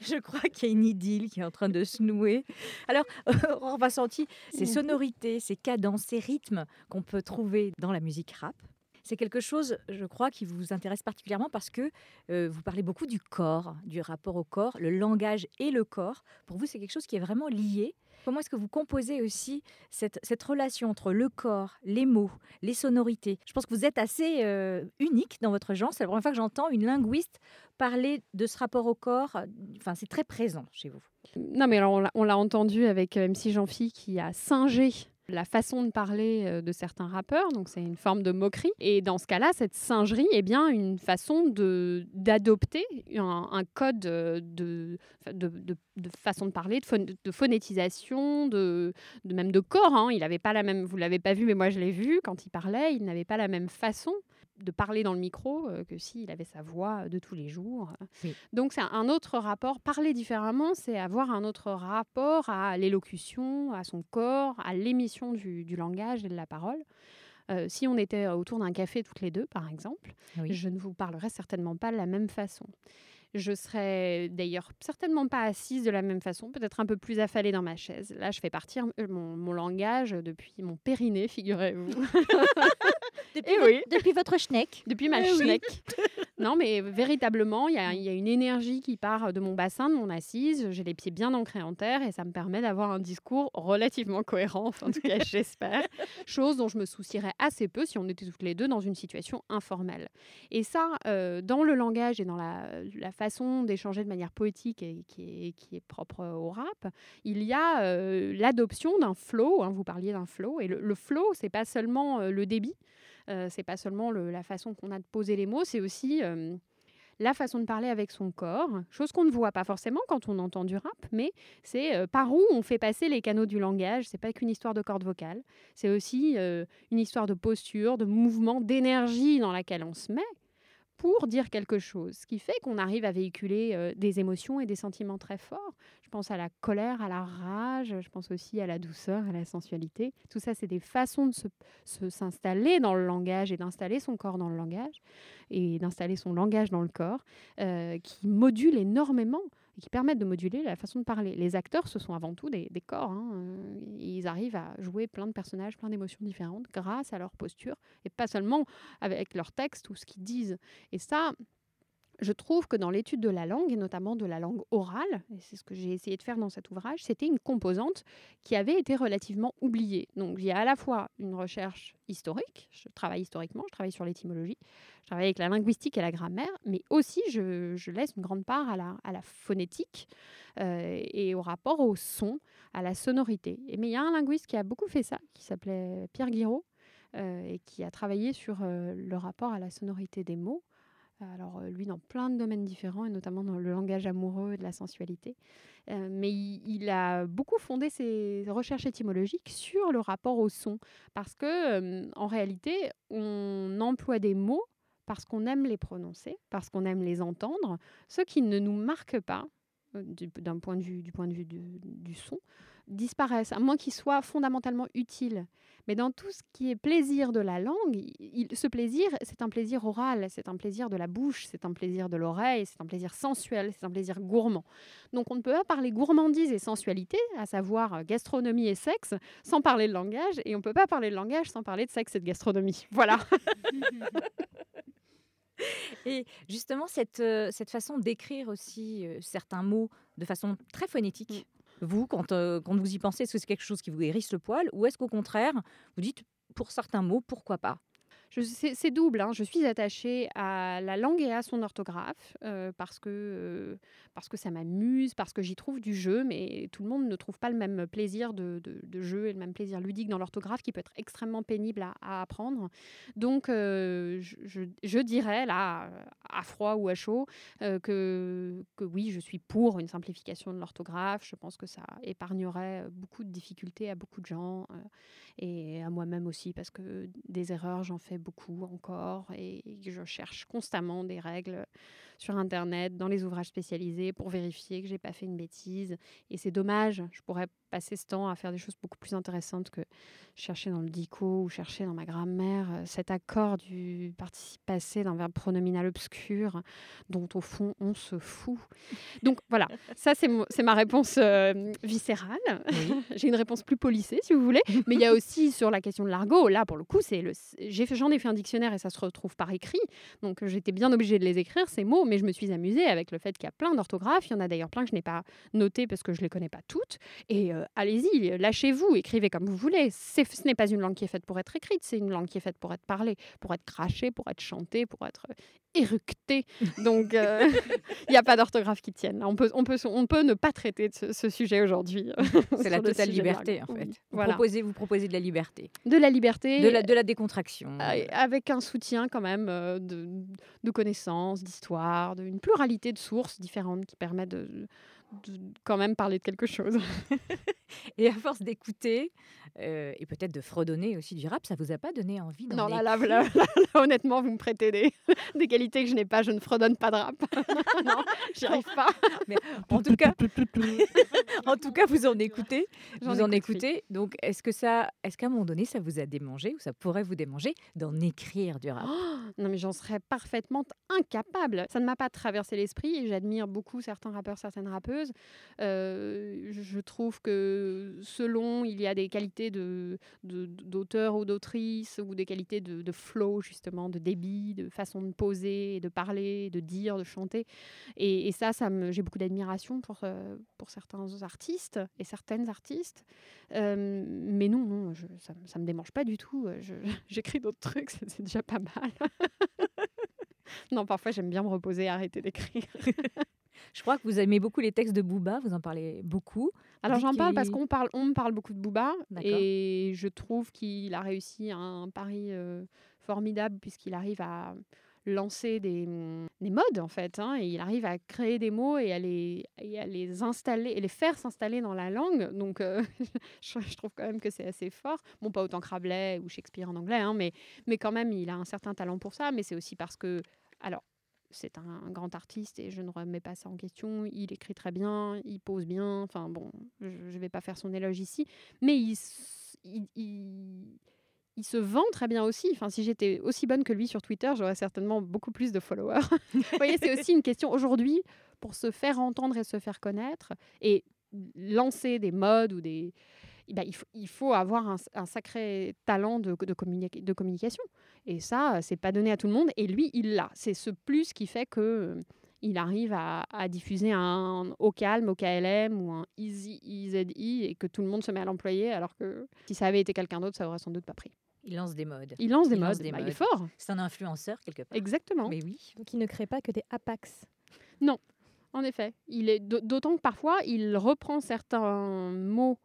Je crois qu'il y a une idylle qui est en train de se nouer. Alors, Aurore Vincenti, ces sonorités, ces cadences, ces rythmes qu'on peut trouver dans la musique rap, c'est quelque chose, je crois, qui vous intéresse particulièrement parce que euh, vous parlez beaucoup du corps, du rapport au corps, le langage et le corps. Pour vous, c'est quelque chose qui est vraiment lié. Comment est-ce que vous composez aussi cette, relation entre le corps, les mots, les sonorités? Je pense que vous êtes assez euh, unique dans votre genre. C'est la première fois que j'entends une linguiste parler de ce rapport au corps. Enfin, c'est très présent chez vous. Non, mais alors on l'a- on l'a entendu avec euh, MC Jean-Phi qui a singé la façon de parler euh, de certains rappeurs, donc c'est une forme de moquerie. Et dans ce cas-là, cette singerie est bien une façon d'adopter un, code euh, de, de, façon de parler, de, phon- de phonétisation, de même de corps. hein. Il avait pas la même, vous l'avez pas vu, mais moi je l'ai vu quand il parlait, il n'avait pas la même façon de parler dans le micro euh, que s'il avait sa voix de tous les jours. Donc c'est un autre rapport. Parler différemment, c'est avoir un autre rapport à l'élocution, à son corps, à l'émission du, du langage et de la parole. Euh, si on était autour d'un café toutes les deux, par exemple, je ne vous parlerais certainement pas de la même façon. Je serais d'ailleurs certainement pas assise de la même façon, peut-être un peu plus affalée dans ma chaise. Là, je fais partir euh, mon, mon langage depuis mon périnée, figurez-vous. Depuis, Eh oui. depuis votre schneck. Depuis ma Eh oui. schneck. Non, mais véritablement, il y, a- il y a une énergie qui part de mon bassin, de mon assise. J'ai les pieds bien ancrés en terre et ça me permet d'avoir un discours relativement cohérent, enfin, en tout cas, j'espère. Chose dont je me soucierais assez peu si on était toutes les deux dans une situation informelle. Et ça, euh, dans le langage et dans la, la façon d'échanger de manière poétique et qui est, qui est propre au rap, il y a euh, l'adoption d'un flow. hein, vous parliez d'un flow. Et le, le flow, c'est pas seulement euh, le débit, c'est pas seulement le- la façon qu'on a de poser les mots, c'est aussi euh, la façon de parler avec son corps, chose qu'on ne voit pas forcément quand on entend du rap, mais c'est euh, par où on fait passer les canaux du langage. C'est pas qu'une histoire de cordes vocales, c'est aussi euh, une histoire de posture, de mouvement, d'énergie dans laquelle on se met pour dire quelque chose, ce qui fait qu'on arrive à véhiculer euh, des émotions et des sentiments très forts. Je pense à la colère, à la rage, je pense aussi à la douceur, à la sensualité. Tout ça, c'est des façons de se- se- s'installer dans le langage et d'installer son corps dans le langage et d'installer son langage dans le corps euh, qui modulent énormément et qui permettent de moduler la façon de parler. Les acteurs, ce sont avant tout des, corps. hein, euh, ils arrivent à jouer plein de personnages, plein d'émotions différentes grâce à leur posture et pas seulement avec leur texte ou ce qu'ils disent. Et ça, je trouve que dans l'étude de la langue, et notamment de la langue orale, et c'est ce que j'ai essayé de faire dans cet ouvrage, c'était une composante qui avait été relativement oubliée. Donc il y a à la fois une recherche historique, je travaille historiquement, je travaille sur l'étymologie, je travaille avec la linguistique et la grammaire, mais aussi je, laisse une grande part à la, à la phonétique euh, et au rapport au son, à la sonorité. Et, mais il y a un linguiste qui a beaucoup fait ça, qui s'appelait Pierre Guiraud, euh, et qui a travaillé sur euh, le rapport à la sonorité des mots. Alors euh, lui dans plein de domaines différents et notamment dans le langage amoureux et de la sensualité. Euh, mais il, a beaucoup fondé ses recherches étymologiques sur le rapport au son parce que euh, en réalité on emploie des mots parce qu'on aime les prononcer, parce qu'on aime les entendre, ceux qui ne nous marquent pas du- d'un point de vue du point de vue du son disparaissent à moins qu'ils soient fondamentalement utiles. Mais dans tout ce qui est plaisir de la langue, il- ce plaisir, c'est un plaisir oral, c'est un plaisir de la bouche, c'est un plaisir de l'oreille, c'est un plaisir sensuel, c'est un plaisir gourmand. Donc on ne peut pas parler gourmandise et sensualité, à savoir euh, gastronomie et sexe, sans parler de langage, et on ne peut pas parler de langage sans parler de sexe et de gastronomie. Voilà. Et justement, cette, euh, cette façon d'écrire aussi euh, certains mots de façon très phonétique, vous, quand, euh, quand vous y pensez, est-ce que c'est quelque chose qui vous hérisse le poil ou est-ce qu'au contraire, vous dites pour certains mots, pourquoi pas? C'est double. hein. Je suis attachée à la langue et à son orthographe euh, parce, que, euh, parce que ça m'amuse, parce que j'y trouve du jeu, mais tout le monde ne trouve pas le même plaisir de, jeu et le même plaisir ludique dans l'orthographe qui peut être extrêmement pénible à, apprendre. Donc, euh, je, je- dirais, là, à froid ou à chaud, que, que oui, je suis pour une simplification de l'orthographe. Je pense que ça épargnerait beaucoup de difficultés à beaucoup de gens et à moi-même aussi, parce que des erreurs, j'en fais beaucoup encore et je cherche constamment des règles sur Internet, dans les ouvrages spécialisés, pour vérifier que j'ai pas fait une bêtise. Et c'est dommage, je pourrais passer ce temps à faire des choses beaucoup plus intéressantes que chercher dans le dico ou chercher dans ma grammaire euh, cet accord du participe passé d'un verbe pronominal obscur dont au fond on se fout. Donc voilà, ça c'est ma réponse euh, viscérale. J'ai une réponse plus polissée si vous voulez, mais il y a aussi sur la question de l'argot, là pour le coup, c'est le j'en ai fait un dictionnaire et ça se retrouve par écrit. Donc j'étais bien obligée de les écrire ces mots, mais je me suis amusée avec le fait qu'il y a plein d'orthographes, il y en a d'ailleurs plein que je n'ai pas notées parce que je les connais pas toutes et euh, allez-y, lâchez-vous, écrivez comme vous voulez. C'est- Ce n'est pas une langue qui est faite pour être écrite, c'est une langue qui est faite pour être parlée, pour être crachée, pour être chantée, pour être euh, éructée. Donc, euh, il n'y a pas d'orthographe qui tienne. On peut, on, peut, on peut ne pas traiter de ce, ce sujet aujourd'hui. C'est la totale liberté, en fait. Vous, Voilà. proposez, vous proposez de la liberté. De la liberté. De la, de la décontraction. Euh, Avec un soutien quand même euh, de, de connaissances, d'histoire, d'une pluralité de sources différentes qui permettent de, de quand même parler de quelque chose. Et à force d'écouter, euh, et peut-être de fredonner aussi du rap, ça vous a pas donné envie d'en Non, là, là, là, là, là, honnêtement, vous me prêtez des, des qualités que je n'ai pas. Je ne fredonne pas de rap. non, j'y arrive pas. Mais en tout cas, en tout cas, vous en écoutez, vous en écoutez. Donc, est-ce que ça, est-ce qu'à un moment donné, ça vous a démangé ou ça pourrait vous démanger d'en écrire du rap? Oh, non, mais j'en serais parfaitement incapable. Ça ne m'a pas traversé l'esprit et j'admire beaucoup certains rappeurs, certaines rappeuses Euh, je- trouve que selon, il y a des qualités d'auteur ou d'autrice, ou des qualités de, flow, justement, de débit, de façon de poser, de parler, de dire, de chanter. Et, ça, j'ai beaucoup d'admiration pour, euh, pour certains artistes et certaines artistes. Euh, mais non, ça, ça me démange pas du tout. J'écris d'autres trucs, c'est déjà pas mal. non, parfois j'aime bien me reposer et arrêter d'écrire. Je crois que vous aimez beaucoup les textes de Booba, vous en parlez beaucoup. Alors j'en parle parce qu'on parle, on me parle beaucoup de Booba et je trouve qu'il a réussi un pari euh, formidable puisqu'il arrive à lancer des, des modes en fait. hein, et il arrive à créer des mots et à les, et à les installer et les faire s'installer dans la langue. Donc euh, je, je trouve quand même que c'est assez fort. Bon, pas autant que Rabelais ou Shakespeare en anglais, hein, mais, mais quand même il a un certain talent pour ça. Mais c'est aussi parce que, alors c'est un grand artiste et je ne remets pas ça en question. Il écrit très bien, il pose bien. Enfin bon, je ne vais pas faire son éloge ici, mais il, il se vend très bien aussi. Enfin, si j'étais aussi bonne que lui sur Twitter, j'aurais certainement beaucoup plus de followers. Vous voyez, c'est aussi une question aujourd'hui pour se faire entendre et se faire connaître et lancer des modes ou des. Ben, il, faut, il faut avoir un, un sacré talent de, de, communica- de communication. Et ça, c'est pas donné à tout le monde. Et lui, il l'a. C'est ce plus qui fait que euh, il arrive à, à diffuser un au calme, au KLM ou un easy EZI et que tout le monde se met à l'employer. Alors que si ça avait été quelqu'un d'autre, ça aurait sans doute pas pris. Il lance des modes. Il lance des modes. Bah, il est fort. C'est un influenceur quelque part. Exactement. Mais oui. Donc il ne crée pas que des apax. Non, en effet. Il est d'au- d'autant que parfois il reprend certains mots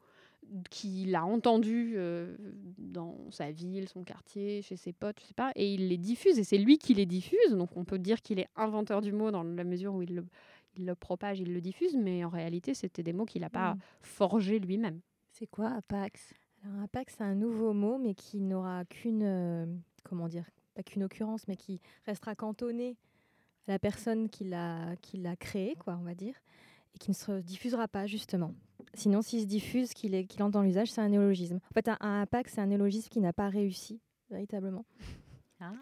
qu'il a entendus euh, dans sa ville, son quartier, chez ses potes, je sais pas, et il les diffuse. Et c'est lui qui les diffuse. Donc on peut dire qu'il est inventeur du mot dans la mesure où il le, il le propage, il le diffuse. Mais en réalité, c'était des mots qu'il n'a pas Mm. forgés lui-même. C'est quoi apax Alors apax, c'est un nouveau mot, mais qui n'aura qu'une, euh, comment dire, pas qu'une occurrence, mais qui restera cantonné à la personne qui l'a, qui l'a créé, quoi, on va dire, et qui ne se diffusera pas justement. Sinon, s'il se diffuse, qu'il est, qu'il entre dans l'usage, c'est un néologisme. En fait, un, un apax, c'est un néologisme qui n'a pas réussi véritablement.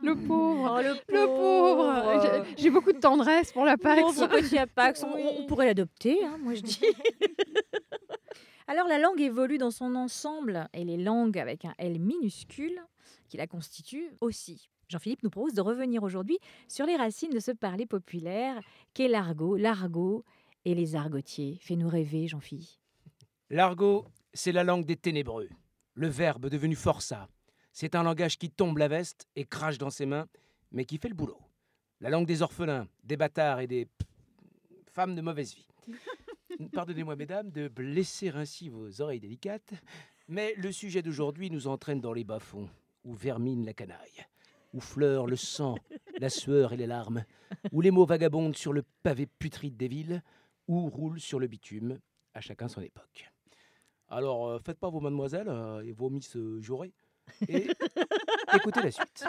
Le pauvre, Oh, le le pauvre. J'ai- J'ai beaucoup de tendresse pour la Pax. Petit Apax, on, on pourrait l'adopter, hein, moi je dis. Alors la langue évolue dans son ensemble et les langues avec un L minuscule qui la constituent aussi. Jean-Philippe nous propose de revenir aujourd'hui sur les racines de ce parler populaire qu'est l'argot, l'argot et les argotiers. Fais-nous rêver, Jean-Philippe. L'argot, c'est la langue des ténébreux, le verbe devenu forçat. C'est un langage qui tombe la veste et crache dans ses mains, mais qui fait le boulot. La langue des orphelins, des bâtards et des femmes de mauvaise vie. Pardonnez-moi, mesdames, de blesser ainsi vos oreilles délicates, mais le sujet d'aujourd'hui nous entraîne dans les bas-fonds, où vermine la canaille, où fleure le sang, la sueur et les larmes, où les mots vagabondent sur le pavé putride des villes, ou roulent sur le bitume, à chacun son époque. Alors, euh, faites pas vos mademoiselles euh, et vos miss euh, et écoutez la suite.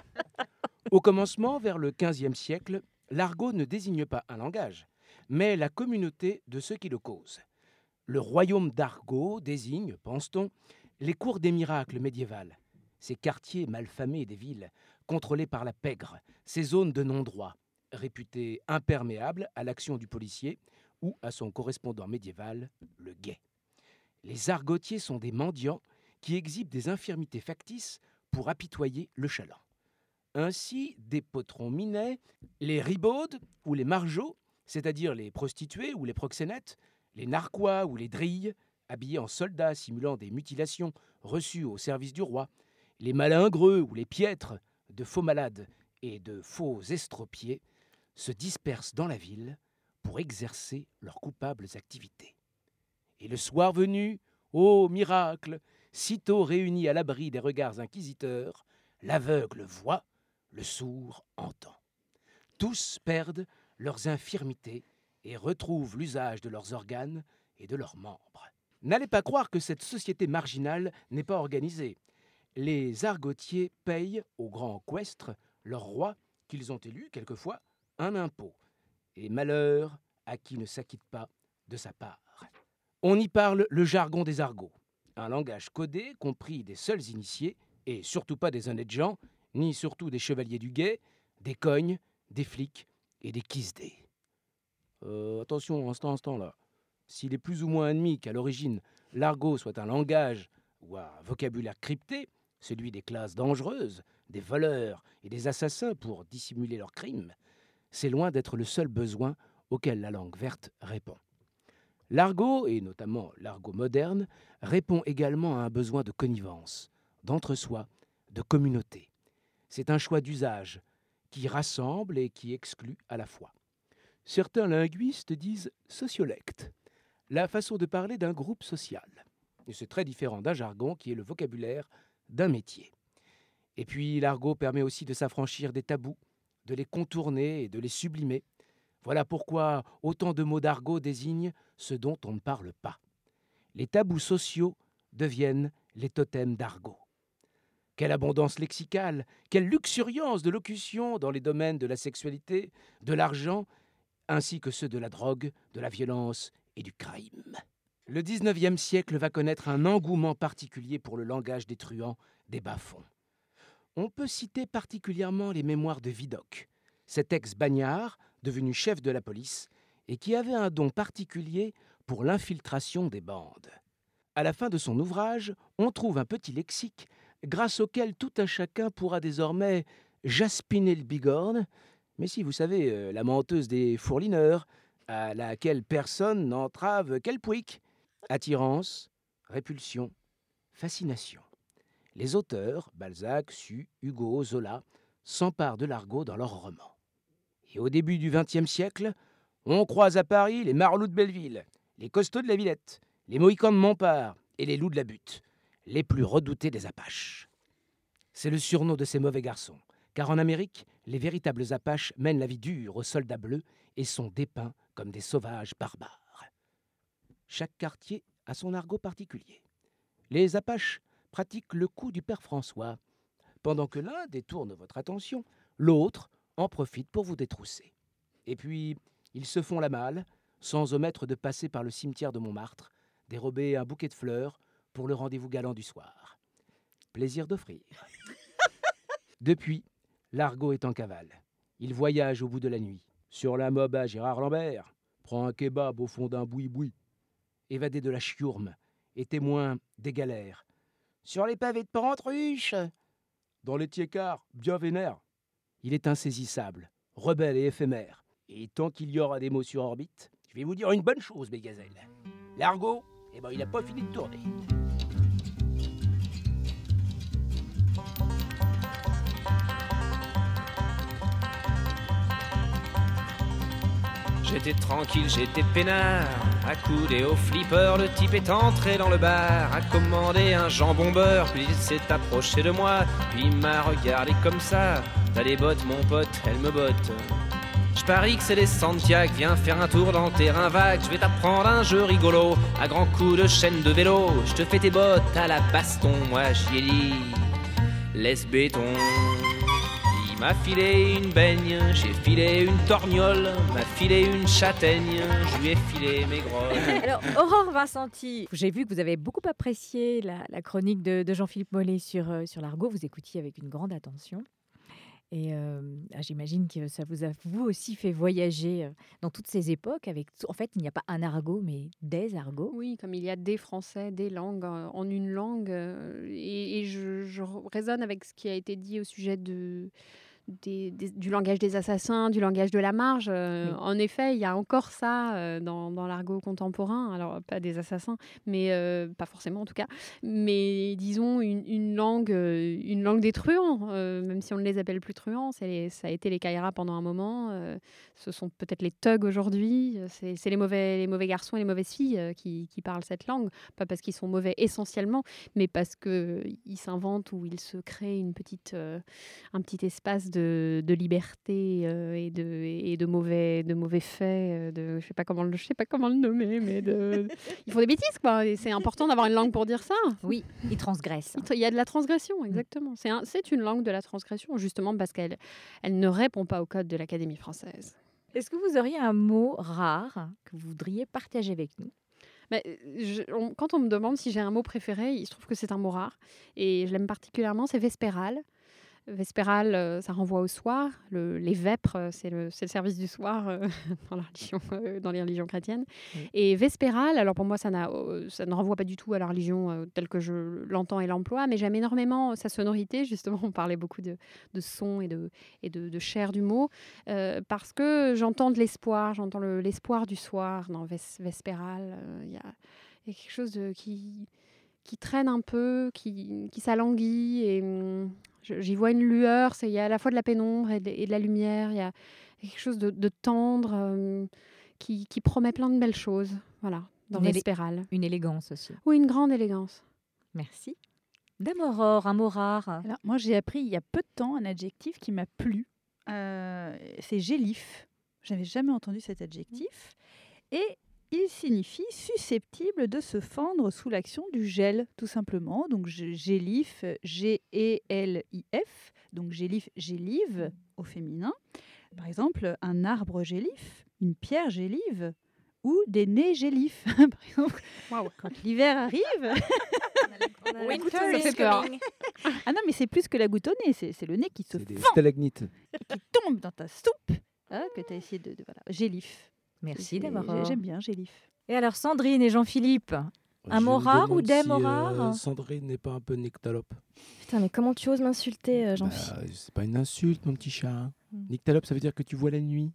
Au commencement, vers le XVe siècle, l'argot ne désigne pas un langage, mais la communauté de ceux qui le causent. Le royaume d'Argot désigne, pense-t-on, les cours des miracles médiévales, ces quartiers malfamés des villes, contrôlés par la pègre, ces zones de non-droit, réputées imperméables à l'action du policier ou à son correspondant médiéval, le guet. Les argotiers sont des mendiants qui exhibent des infirmités factices pour apitoyer le chaland. Ainsi, des potrons minaient, les ribaudes ou les margeaux, c'est-à-dire les prostituées ou les proxénètes, les narquois ou les drilles, habillés en soldats simulant des mutilations reçues au service du roi, les malingreux ou les piètres, de faux malades et de faux estropiés, se dispersent dans la ville pour exercer leurs coupables activités. Et le soir venu, ô miracle, sitôt réunis à l'abri des regards inquisiteurs, l'aveugle voit, le sourd entend. Tous perdent leurs infirmités et retrouvent l'usage de leurs organes et de leurs membres. N'allez pas croire que cette société marginale n'est pas organisée. Les argotiers payent au grand equestre, leur roi, qu'ils ont élu quelquefois, un impôt. Et malheur à qui ne s'acquitte pas de sa part. On y parle le jargon des argots, un langage codé compris des seuls initiés, et surtout pas des honnêtes gens, ni surtout des chevaliers du guet, des cognes, des flics et des quisdés. Euh, attention, instant, instant là. s'il est plus ou moins admis qu'à l'origine l'argot soit un langage ou un vocabulaire crypté, celui des classes dangereuses, des voleurs et des assassins pour dissimuler leurs crimes, c'est loin d'être le seul besoin auquel la langue verte répond. L'argot, et notamment l'argot moderne, répond également à un besoin de connivence, d'entre-soi, de communauté. C'est un choix d'usage qui rassemble et qui exclut à la fois. Certains linguistes disent sociolecte, la façon de parler d'un groupe social. Et c'est très différent d'un jargon qui est le vocabulaire d'un métier. Et puis l'argot permet aussi de s'affranchir des tabous, de les contourner et de les sublimer. Voilà pourquoi autant de mots d'argot désignent ce dont on ne parle pas. Les tabous sociaux deviennent les totems d'argot. Quelle abondance lexicale, quelle luxuriance de locution dans les domaines de la sexualité, de l'argent, ainsi que ceux de la drogue, de la violence et du crime. Le XIXe siècle va connaître un engouement particulier pour le langage des truands des bas-fonds. On peut citer particulièrement les mémoires de Vidocq, cet ex-bagnard devenu chef de la police et qui avait un don particulier pour l'infiltration des bandes. À la fin de son ouvrage, on trouve un petit lexique grâce auquel tout un chacun pourra désormais jaspiner le bigorne, mais si vous savez, euh, la menteuse des fourlineurs, à laquelle personne n'entrave quel pouic. Attirance, répulsion, fascination. Les auteurs, Balzac, Su, Hugo, Zola, s'emparent de l'argot dans leurs romans. Et au début du XXe siècle, on croise à Paris les marlous de Belleville, les costauds de la Villette, les mohicans de Montpart et les loups de la Butte, les plus redoutés des Apaches. C'est le surnom de ces mauvais garçons, car en Amérique, les véritables Apaches mènent la vie dure aux soldats bleus et sont dépeints comme des sauvages barbares. Chaque quartier a son argot particulier. Les Apaches pratiquent le coup du père François. Pendant que l'un détourne votre attention, l'autre en profite pour vous détrousser. Et puis, ils se font la malle, sans omettre de passer par le cimetière de Montmartre, dérober un bouquet de fleurs pour le rendez-vous galant du soir. Plaisir d'offrir. Depuis, l'argot est en cavale. Il voyage au bout de la nuit. Sur la mob à Gérard Lambert, prend un kebab au fond d'un boui-boui. Évadé de la chiourme et témoin des galères. Sur les pavés de Porrentruche Dans les tiécards, bien vénère. Il est insaisissable, rebelle et éphémère. Et tant qu'il y aura des mots sur orbite, je vais vous dire une bonne chose, mes gazelles. L'argot, eh ben, il n'a pas fini de tourner. J'étais tranquille, j'étais peinard. Accoudé au flipper, le type est entré dans le bar, a commandé un jambon beurre, puis il s'est approché de moi, puis m'a regardé comme ça. T'as des bottes, mon pote, elle me botte. Je parie que c'est les Santiago, viens faire un tour dans le terrain vague, je vais t'apprendre un jeu rigolo, à grands coups de chaîne de vélo, je te fais tes bottes à la baston, moi j'y ai dit, laisse béton. M'a filé une baigne, j'ai filé une torgnole, m'a filé une châtaigne, je lui ai filé mes grolles. Alors, Aurore Vincenti, j'ai vu que vous avez beaucoup apprécié la, la chronique de, de Jean-Philippe Mollet sur, euh, sur l'argot. Vous écoutiez avec une grande attention. Et euh, ah, j'imagine que ça vous a vous aussi fait voyager euh, dans toutes ces époques. Avec, en fait, il n'y a pas un argot, mais des argots. Oui, comme il y a des français, des langues en une langue. et et je, je résonne avec ce qui a été dit au sujet de, des- des- du langage des assassins, du langage de la marge. Euh, Oui. En effet, il y a encore ça euh, dans, dans l'argot contemporain. Alors, pas des assassins, mais euh, pas forcément en tout cas. Mais disons une, une langue, une langue des truands, même si on ne les appelle plus truands. les- ça a été les Kairas pendant un moment. ce sont peut-être les thugs aujourd'hui. C'est les mauvais, les mauvais garçons et les mauvaises filles qui, qui parlent cette langue. Pas parce qu'ils sont mauvais essentiellement, mais parce qu'ils s'inventent ou ils se créent une petite, un petit espace de, de liberté euh, et, de, et de, mauvais, de mauvais faits. euh, De, je sais pas comment le, je sais pas comment le nommer, mais de, ils font des bêtises quoi. Et c'est important d'avoir une langue pour dire ça. Oui, ils transgressent. Il y a de la transgression, exactement. C'est un- C'est une langue de la transgression, justement parce qu'elle elle ne répond pas au code de l'Académie française. Est-ce que vous auriez un mot rare que vous voudriez partager avec nous? Mais, euh, je- on- quand on me demande si j'ai un mot préféré, il se trouve que c'est un mot rare et je l'aime particulièrement, c'est vespéral. Vespéral, euh, ça renvoie au soir. Le- les vêpres, euh, c'est le, service du soir euh, dans, la religion, euh, dans les religions chrétiennes. Et vespéral, alors pour moi, ça, euh, ça ne renvoie pas du tout à la religion euh, telle que je l'entends et l'emploie, mais j'aime énormément sa sonorité. Justement, on parlait beaucoup de, de son et de, et de, de chair du mot, parce que j'entends de l'espoir, j'entends le- l'espoir du soir dans Ves- vespéral. Il y, a, il y a quelque chose de, qui, qui traîne un peu, qui, qui s'alanguit. Et hum, j'y vois une lueur. Il y a à la fois de la pénombre et de, et de la lumière. Il y a quelque chose de, de tendre qui, qui promet plein de belles choses. Voilà, dans Une Vespéral. Une élégance aussi. Oui, une grande élégance. Merci. Dame Aurore, un mot rare. Alors, moi, j'ai appris il y a peu de temps un adjectif qui m'a plu. Euh, c'est gélif. Je n'avais jamais entendu cet adjectif. Et il signifie susceptible de se fendre sous l'action du gel, tout simplement. Donc, gélif, G-E-L-I-F. Donc, gélif, gélive au féminin. Par exemple, un arbre gélif, une pierre gélive ou des nez gélifs. Par exemple, quand l'hiver arrive. Winter Ça is fait peur. coming. Ah non, mais c'est plus que la goutte au nez, c'est c'est le nez qui se Des fend stalagmites. et qui tombe dans ta soupe hein, que tu as essayé de, de- voilà. Gélif. Merci, j'ai- Aurore. J'aime bien Gélif. Et alors, Sandrine et Jean-Philippe, un mot rare ou demande des si, mots euh, rares Sandrine n'est pas un peu nyctalope. Putain, mais comment tu oses m'insulter, euh, Jean-Philippe Bah, c'est pas une insulte, mon petit chat. hein. Nyctalope, ça veut dire que tu vois la nuit.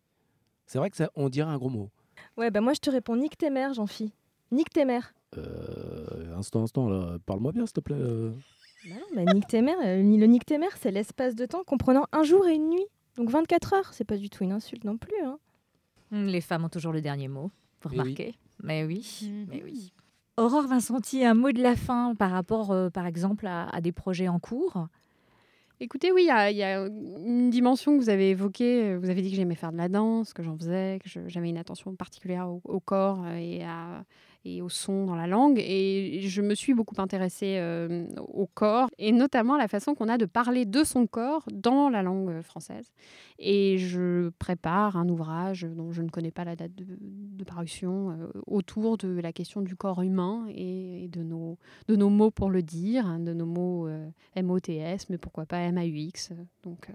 C'est vrai que ça, on dirait un gros mot. Ouais, bah moi je te réponds nique tes mères, Jean-Phi. Nique tes mères. Euh, instant, instant, là. Parle-moi bien, s'il te plaît. euh. Bah non, bah nique tes mères, euh, le nique tes mères, c'est l'espace de temps comprenant un jour et une nuit. Donc 24 heures, c'est pas du tout une insulte non plus. Hein. Hum, Les femmes ont toujours le dernier mot, vous Eh oui. remarquez Mais oui, mais oui. Aurore Vincenti, un mot de la fin par rapport, euh, par exemple, à, à des projets en cours? Écoutez, oui, il y, a- il y a une dimension que vous avez évoquée. Vous avez dit que j'aimais faire de la danse, que j'en faisais, que j'avais une attention particulière au, au corps et, à- et au son dans la langue. Et je me suis beaucoup intéressée euh, au corps et notamment à la façon qu'on a de parler de son corps dans la langue française. Et je prépare un ouvrage dont je ne connais pas la date de, parution euh, autour de la question du corps humain et, de, nos, de nos mots pour le dire, hein, de nos mots euh, MOTS, mais pourquoi pas MAUX. euh, Donc.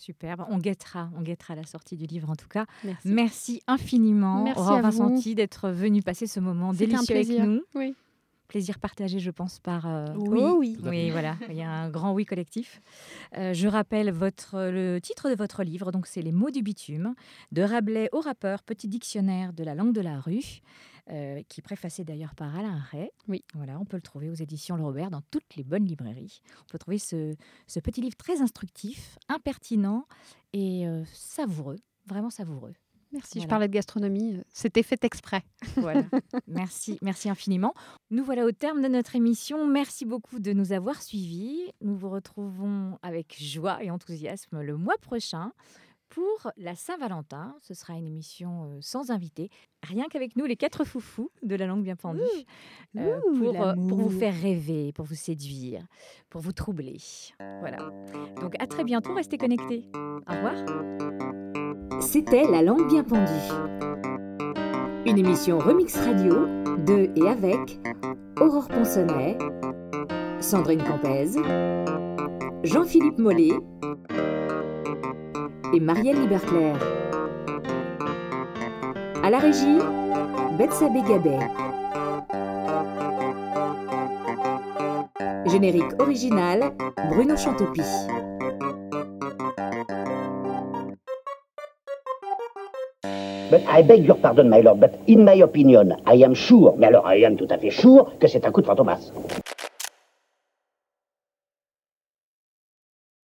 Superbe. On guettera, on guettera la sortie du livre en tout cas. Merci. infiniment, Merci Aurore. Vincenti, d'être venu passer ce moment délicieux avec nous. Oui. Plaisir partagé, je pense, par. euh, Oui. Oh oui. Oui, voilà. Il y a un grand oui collectif. Euh, je rappelle votre, le titre de votre livre. Donc, c'est Les mots du bitume, de Rabelais au rappeur, petit dictionnaire de la langue de la rue, euh, qui est préfacé d'ailleurs par Alain Ray. Oui. Voilà, on peut le trouver aux éditions Le Robert dans toutes les bonnes librairies. On peut trouver ce, ce petit livre très instructif, impertinent et euh, savoureux, vraiment savoureux. Merci, je parlais de gastronomie. euh, C'était fait exprès. Voilà. merci, merci infiniment. Nous voilà au terme de notre émission. Merci beaucoup de nous avoir suivis. Nous vous retrouvons avec joie et enthousiasme le mois prochain pour la Saint-Valentin. Ce sera une émission euh, sans invité, rien qu'avec nous, les quatre foufous de la langue bien pendue, euh, pour, euh, pour vous faire rêver, pour vous séduire, pour vous troubler. Voilà. Donc à très bientôt, restez connectés. Au revoir. C'était La langue bien pendue. Une émission Remix Radio de et avec Aurore Ponsonnet, Sandrine Campez, Jean-Philippe Mollet et Marielle Liberclair. À la régie, Betsabé Gabet. Générique original, Bruno Chantopie. But I beg your pardon, my lord, but in my opinion, I am sure, mais alors I am tout à fait sure, que c'est un coup de fantomas.